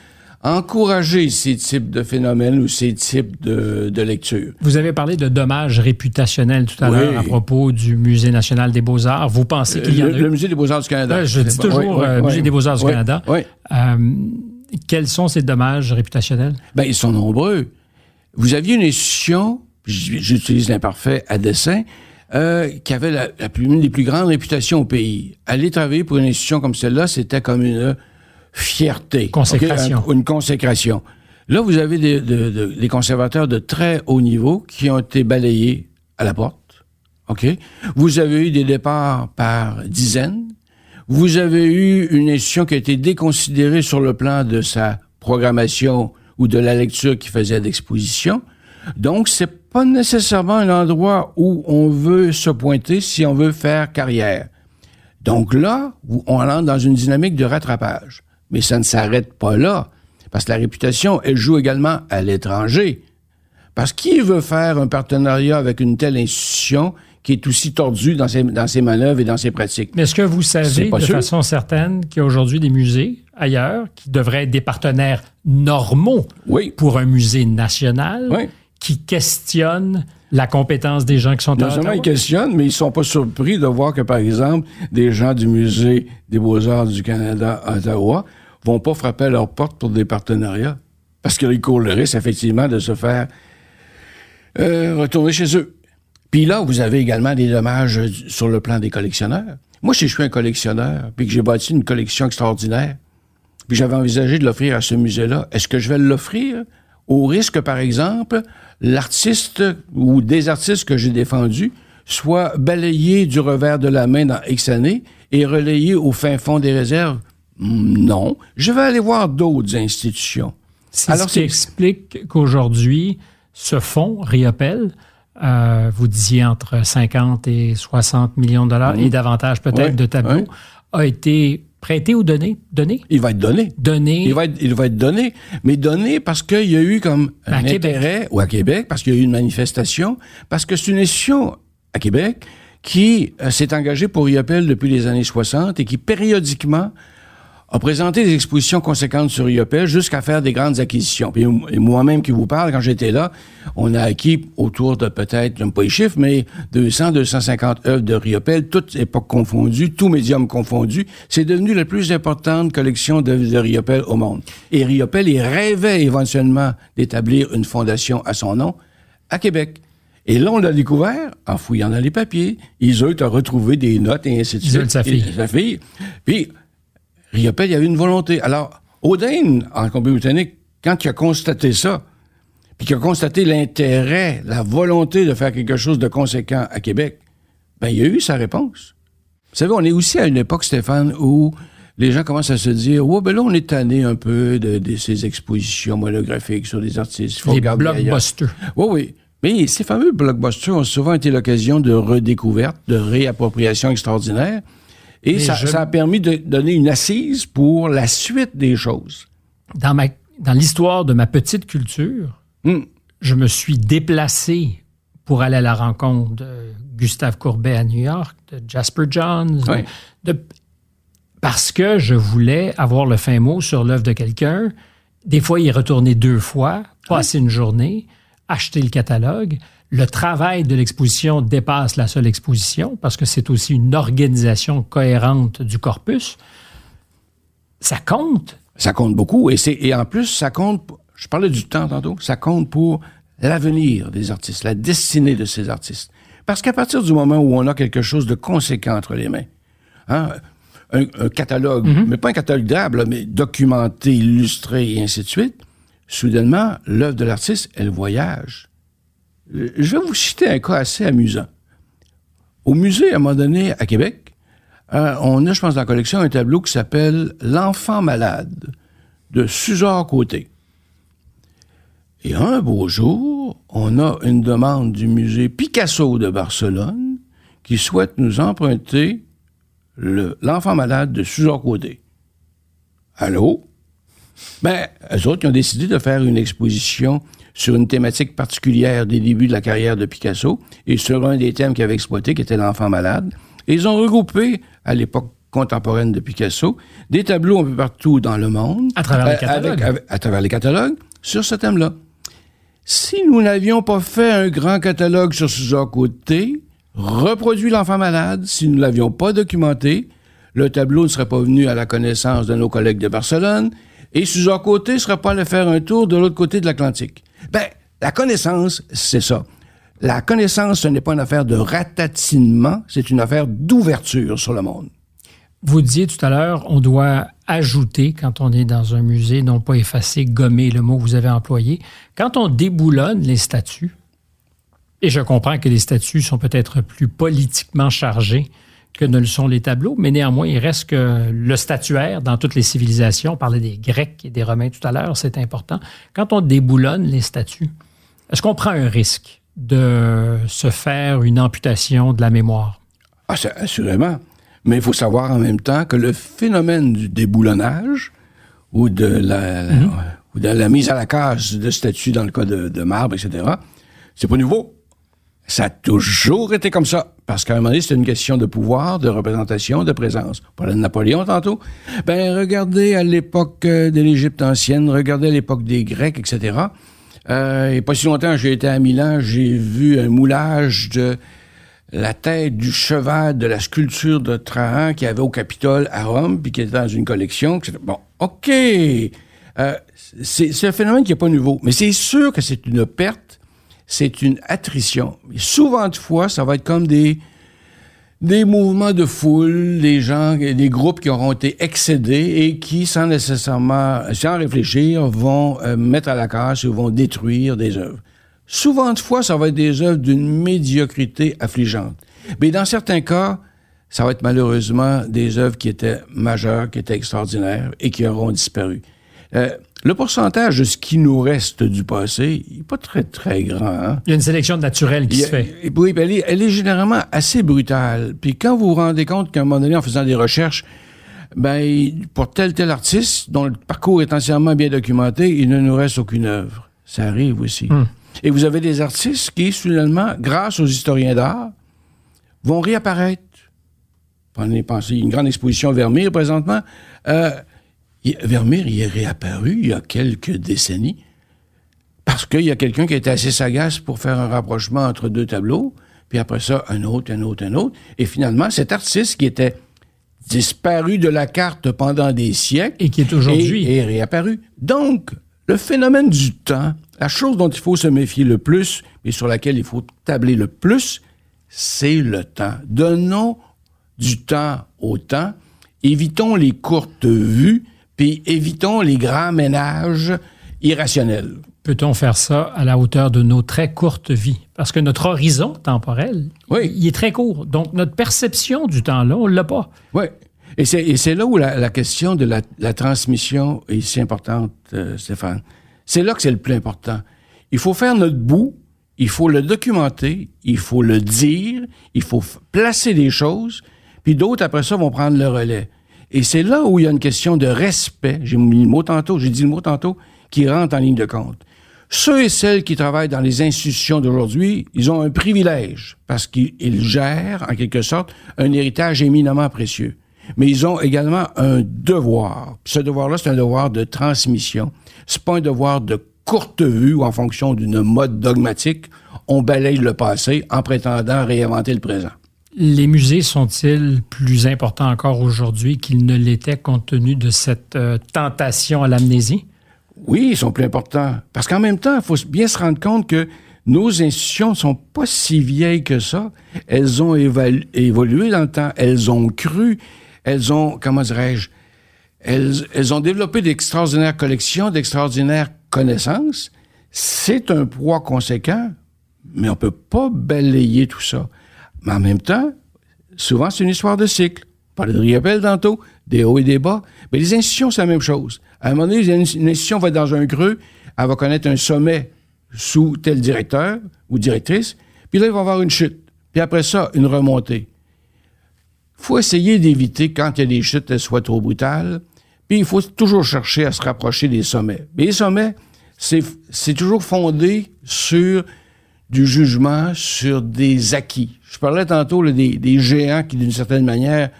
encourager ces types de phénomènes ou ces types de, de lectures. Vous avez parlé de dommages réputationnels tout à Oui. l'heure à propos du Musée national des beaux-arts. Vous pensez qu'il y en Le, a le eu? Musée des Beaux-Arts du Canada. Je dis pas- toujours, euh, Musée des Beaux-Arts du Canada. Oui. Euh, quels sont ces dommages réputationnels? Ben, ils sont nombreux. Vous aviez une institution, j'utilise l'imparfait à dessein, euh, qui avait la, la plus, une des plus grandes réputations au pays. Aller travailler pour une institution comme celle-là, c'était comme une fierté. Consécration. Une consécration. Là, vous avez des, de- de- des conservateurs de très haut niveau qui ont été balayés à la porte. OK? Vous avez eu des départs par dizaines. Vous avez eu une institution qui a été déconsidérée sur le plan de sa programmation ou de la lecture qu'il faisait d'exposition. Donc, c'est pas nécessairement un endroit où on veut se pointer si on veut faire carrière. Donc là, on entre dans une dynamique de rattrapage. Mais ça ne s'arrête pas là. Parce que la réputation, elle joue également à l'étranger. Parce qui veut faire un partenariat avec une telle institution qui est aussi tordue dans ses, dans ses manœuvres et dans ses pratiques? Mais est-ce que vous savez de sûr. façon certaine qu'il y a aujourd'hui des musées ailleurs qui devraient être des partenaires normaux Oui. pour un musée national Oui. qui questionnent la compétence des gens qui sont Non à seulement ils questionnent, mais ils sont pas surpris de voir que, par exemple, des gens du Musée des Beaux-Arts du Canada à Ottawa vont pas frapper à leur porte pour des partenariats. Parce qu'ils courent le risque, effectivement, de se faire euh, retourner chez eux. Puis là, vous avez également des dommages euh, sur le plan des collectionneurs. Moi, si je suis un collectionneur, puis que j'ai bâti une collection extraordinaire, puis j'avais envisagé de l'offrir à ce musée-là, est-ce que je vais l'offrir? Au risque, par exemple, l'artiste ou des artistes que j'ai défendus soient balayés du revers de la main dans X années et relayés au fin fond des réserves? Hmm, Non. Je vais aller voir d'autres institutions. C'est Alors, ce qui explique qu'aujourd'hui, ce fonds, Riopel, euh, vous disiez entre 50 et 60 millions de dollars et davantage peut-être de tableaux, a été prêté ou donné? Donné? Il va être donné. Donné. Il va être, il va être donné, mais donné parce qu'il y a eu comme À un Québec. intérêt, ou à Québec, parce qu'il y a eu une manifestation, parce que c'est une institution à Québec qui euh, s'est engagée pour IOPEL depuis les années 60 et qui périodiquement a présenté des expositions conséquentes sur IOPEL jusqu'à faire des grandes acquisitions. Puis et moi-même qui vous parle, quand j'étais là, on a acquis autour de peut-être, j'aime pas les chiffres, mais 200, 250 œuvres de Riopel, toutes époques confondues, tous médiums confondus. C'est devenu la plus importante collection d'œuvres de Riopel au monde. Et Riopel, il rêvait éventuellement d'établir une fondation à son nom à Québec. Et là, on l'a découvert en fouillant dans les papiers. Iseult a retrouvé des notes et ainsi de suite. sa fille. Et- Sa fille. Puis, Riopel, il y avait une volonté. Alors, Audin, en Colombie-Britannique, quand il a constaté ça, puis qu'il a constaté l'intérêt, la volonté de faire quelque chose de conséquent à Québec, ben, il a eu sa réponse. Vous savez, on est aussi à une époque, Stéphane, où les gens commencent à se dire, ouais, ben là, on est tanné un peu de, de ces expositions monographiques sur des artistes. Faut les blockbusters. Oui, oui. Mais ces fameux blockbusters ont souvent été l'occasion de redécouverte, de réappropriation extraordinaire. Et ça, je- ça a permis de donner une assise pour la suite des choses. Dans, ma, dans l'histoire de ma petite culture, Hmm. je me suis déplacé pour aller à la rencontre de Gustave Courbet à New York, de Jasper Johns, de- Oui. de- parce que je voulais avoir le fin mot sur l'œuvre de quelqu'un. Des fois, y retourner deux fois, passer une journée, acheter le catalogue. Le travail de l'exposition dépasse la seule exposition parce que c'est aussi une organisation cohérente du corpus. Ça compte. Ça compte beaucoup. Et, c'est, et en plus, ça compte, je parlais du temps tantôt, ça compte pour l'avenir des artistes, la destinée de ces artistes. Parce qu'à partir du moment où on a quelque chose de conséquent entre les mains, hein, un, un catalogue, mais pas un catalogue là, mais documenté, illustré et ainsi de suite, soudainement, l'œuvre de l'artiste, elle voyage. Je vais vous citer un cas assez amusant. Au musée, à un moment donné, à Québec, euh, on a, je pense, dans la collection un tableau qui s'appelle L'enfant malade de Suzor Côté. Et un beau jour, on a une demande du musée Picasso de Barcelone qui souhaite nous emprunter l'enfant malade de Suzor Côté. Allô? Ben, eux autres, ils ont décidé de faire une exposition sur une thématique particulière des débuts de la carrière de Picasso et sur un des thèmes qu'ils avaient exploité, qui était l'enfant malade. Et ils ont regroupé, à l'époque contemporaine de Picasso, des tableaux un peu partout dans le monde. À travers les euh, catalogues. à travers les catalogues, sur ce thème-là. Si nous n'avions pas fait un grand catalogue sur ce côté, reproduit l'enfant malade, si nous ne l'avions pas documenté, le tableau ne serait pas venu à la connaissance de nos collègues de Barcelone et Suzor Côté ne serait pas allé faire un tour de l'autre côté de l'Atlantique. Ben, la connaissance, c'est ça. La connaissance, ce n'est pas une affaire de ratatinement, c'est une affaire d'ouverture sur le monde. Vous disiez tout à l'heure, on doit ajouter quand on est dans un musée, non pas effacer, gommer le mot que vous avez employé. Quand on déboulonne les statues, et je comprends que les statues sont peut-être plus politiquement chargées que ne le sont les tableaux, mais néanmoins, il reste que le statuaire dans toutes les civilisations, on parlait des Grecs et des Romains tout à l'heure, c'est important. Quand on déboulonne les statues, est-ce qu'on prend un risque de se faire une amputation de la mémoire? Ah, assurément. Mais il faut savoir en même temps que le phénomène du déboulonnage ou de la, mhm. ou de la mise à la case de statues dans le cas de, de marbre, etc., c'est pas nouveau. Ça a toujours été comme ça. Parce qu'à un moment donné, c'est une question de pouvoir, de représentation, de présence. On parlait de Napoléon tantôt. Ben, regardez à l'époque euh, de l'Égypte ancienne, regardez à l'époque des Grecs, etc. Euh, et pas si longtemps, j'ai été à Milan, j'ai vu un moulage de la tête du cheval de la sculpture de Trajan qui avait au Capitole à Rome, puis qui était dans une collection. Bon, OK. Euh, c'est un phénomène qui n'est pas nouveau. Mais c'est sûr que c'est une perte c'est une attrition. souvent de fois, ça va être comme des, des mouvements de foule, des gens, des groupes qui auront été excédés et qui, sans nécessairement, sans réfléchir, vont euh, mettre à la casse ou vont détruire des œuvres. Souvent de fois, ça va être des œuvres d'une médiocrité affligeante. Mais dans certains cas, ça va être malheureusement des œuvres qui étaient majeures, qui étaient extraordinaires et qui auront disparu. Euh, le pourcentage de ce qui nous reste du passé n'est pas très, très grand. Hein. Il y a une sélection naturelle qui se fait. Oui, elle est, elle est, généralement assez brutale. Puis quand vous vous rendez compte qu'à un moment donné, en faisant des recherches, ben, pour tel tel artiste, dont le parcours est entièrement bien documenté, il ne nous reste aucune œuvre. Ça arrive aussi. Hmm. Et vous avez des artistes qui, finalement, grâce aux historiens d'art, vont réapparaître. Prenez, pensez, une grande exposition Vermeer présentement. Euh, Vermeer, il est réapparu il y a quelques décennies parce qu'il y a quelqu'un qui était assez sagace pour faire un rapprochement entre deux tableaux, puis après ça, un autre, un autre, un autre. Et finalement, cet artiste qui était disparu de la carte pendant des siècles et qui est aujourd'hui est, réapparu. Donc, le phénomène du temps, la chose dont il faut se méfier le plus et sur laquelle il faut tabler le plus, c'est le temps. Donnons du temps au temps, évitons les courtes vues puis évitons les grands ménages irrationnels. Peut-on faire ça à la hauteur de nos très courtes vies? Parce que notre horizon temporel, oui. il est très court. Donc, notre perception du temps-là, on ne l'a pas. Oui. Et c'est là où la, question de la, transmission est si importante, euh, Stéphane. C'est là que c'est le plus important. Il faut faire notre bout, il faut le documenter, il faut le dire, il faut placer des choses, puis d'autres, après ça, vont prendre le relais. Et c'est là où il y a une question de respect, j'ai mis le mot tantôt, j'ai dit le mot tantôt, qui rentre en ligne de compte. Ceux et celles qui travaillent dans les institutions d'aujourd'hui, ils ont un privilège parce qu'ils gèrent, en quelque sorte, un héritage éminemment précieux. Mais ils ont également un devoir. Ce devoir-là, c'est un devoir de transmission. C'est pas un devoir de courte vue ou en fonction d'une mode dogmatique, on balaye le passé en prétendant réinventer le présent. Les musées sont-ils plus importants encore aujourd'hui qu'ils ne l'étaient compte tenu de cette euh, tentation à l'amnésie? Oui, ils sont plus importants. Parce qu'en même temps, il faut bien se rendre compte que nos institutions ne sont pas si vieilles que ça. Elles ont évolué dans le temps. Elles ont cru. Elles ont, comment dirais-je, elles, elles ont développé d'extraordinaires collections, d'extraordinaires connaissance, c'est un poids conséquent, mais on peut pas balayer tout ça. Mais en même temps, souvent, c'est une histoire de cycle. On parlait de Riopel tantôt, des hauts et des bas. Mais les institutions, c'est la même chose. À un moment donné, une institution va être dans un creux, elle va connaître un sommet sous tel directeur ou directrice, puis là, il va avoir une chute. Puis après ça, une remontée. Il faut essayer d'éviter, quand il y a des chutes, qu'elles soient trop brutales. Puis il faut toujours chercher à se rapprocher des sommets. Mais les sommets, c'est toujours fondé sur du jugement, sur des acquis. Je parlais tantôt des, des, géants qui, d'une certaine manière,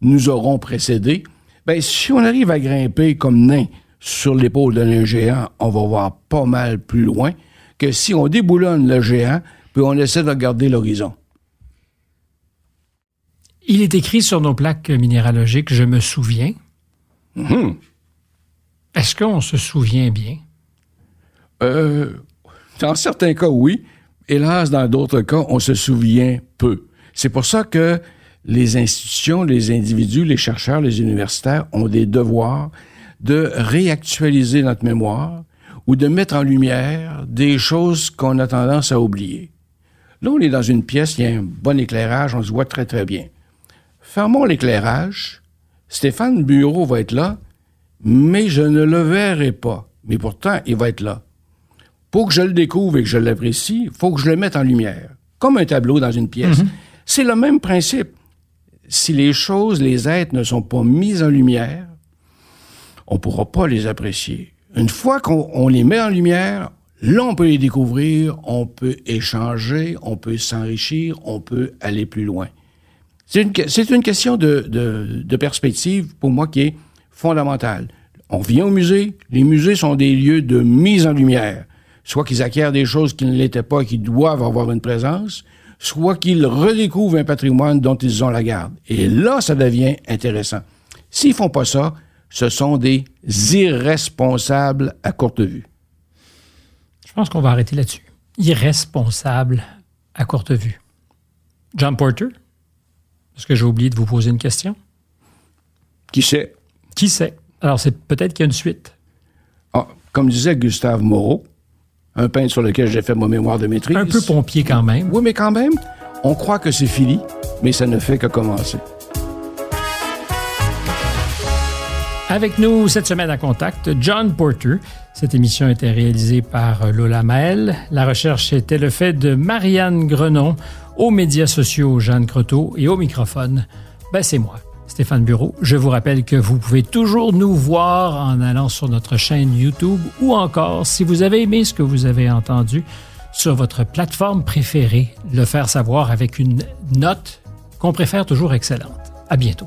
nous auront précédés. Ben, si on arrive à grimper comme nain sur l'épaule d'un géant, on va voir pas mal plus loin que si on déboulonne le géant, puis on essaie de regarder l'horizon. Il est écrit sur nos plaques minéralogiques, je me souviens. Mhm. Est-ce qu'on se souvient bien? Euh, dans certains cas, oui. Hélas, dans d'autres cas, on se souvient peu. C'est pour ça que les institutions, les individus, les chercheurs, les universitaires ont des devoirs de réactualiser notre mémoire ou de mettre en lumière des choses qu'on a tendance à oublier. Là, on est dans une pièce, il y a un bon éclairage, on se voit très très bien. Fermons l'éclairage. Stéphane Bureau va être là, mais je ne le verrai pas. Mais pourtant, il va être là. Pour que je le découvre et que je l'apprécie, il faut que je le mette en lumière, comme un tableau dans une pièce. Mhm. C'est le même principe. Si les choses, les êtres ne sont pas mis en lumière, on ne pourra pas les apprécier. Une fois qu'on les met en lumière, là, on peut les découvrir, on peut échanger, on peut s'enrichir, on peut aller plus loin. C'est une, une, question de, de, de, perspective, pour moi, qui est fondamentale. On vient au musée, les musées sont des lieux de mise en lumière. Soit qu'ils acquièrent des choses qui ne l'étaient pas et qui doivent avoir une présence, soit qu'ils redécouvrent un patrimoine dont ils ont la garde. Et là, ça devient intéressant. S'ils font pas ça, ce sont des irresponsables à courte vue. Je pense qu'on va arrêter là-dessus. Irresponsables à courte vue. John Porter, est-ce que j'ai oublié de vous poser une question? Qui sait? Qui sait? Alors, c'est peut-être qu'il y a une suite. Ah, comme disait Gustave Moreau, un peintre sur lequel j'ai fait mon mémoire de maîtrise. Un peu pompier quand même. Oui, mais quand même, on croit que c'est fini, mais ça ne fait que commencer. Avec nous cette semaine à contact, John Porter. Cette émission a été réalisée par Lola Maël. La recherche était le fait de Marianne Grenon, aux médias sociaux Jeanne Croteau et au microphone, ben c'est moi, Stéphane Bureau. Je vous rappelle que vous pouvez toujours nous voir en allant sur notre chaîne YouTube ou encore, si vous avez aimé ce que vous avez entendu, sur votre plateforme préférée, le faire savoir avec une note qu'on préfère toujours excellente. À bientôt.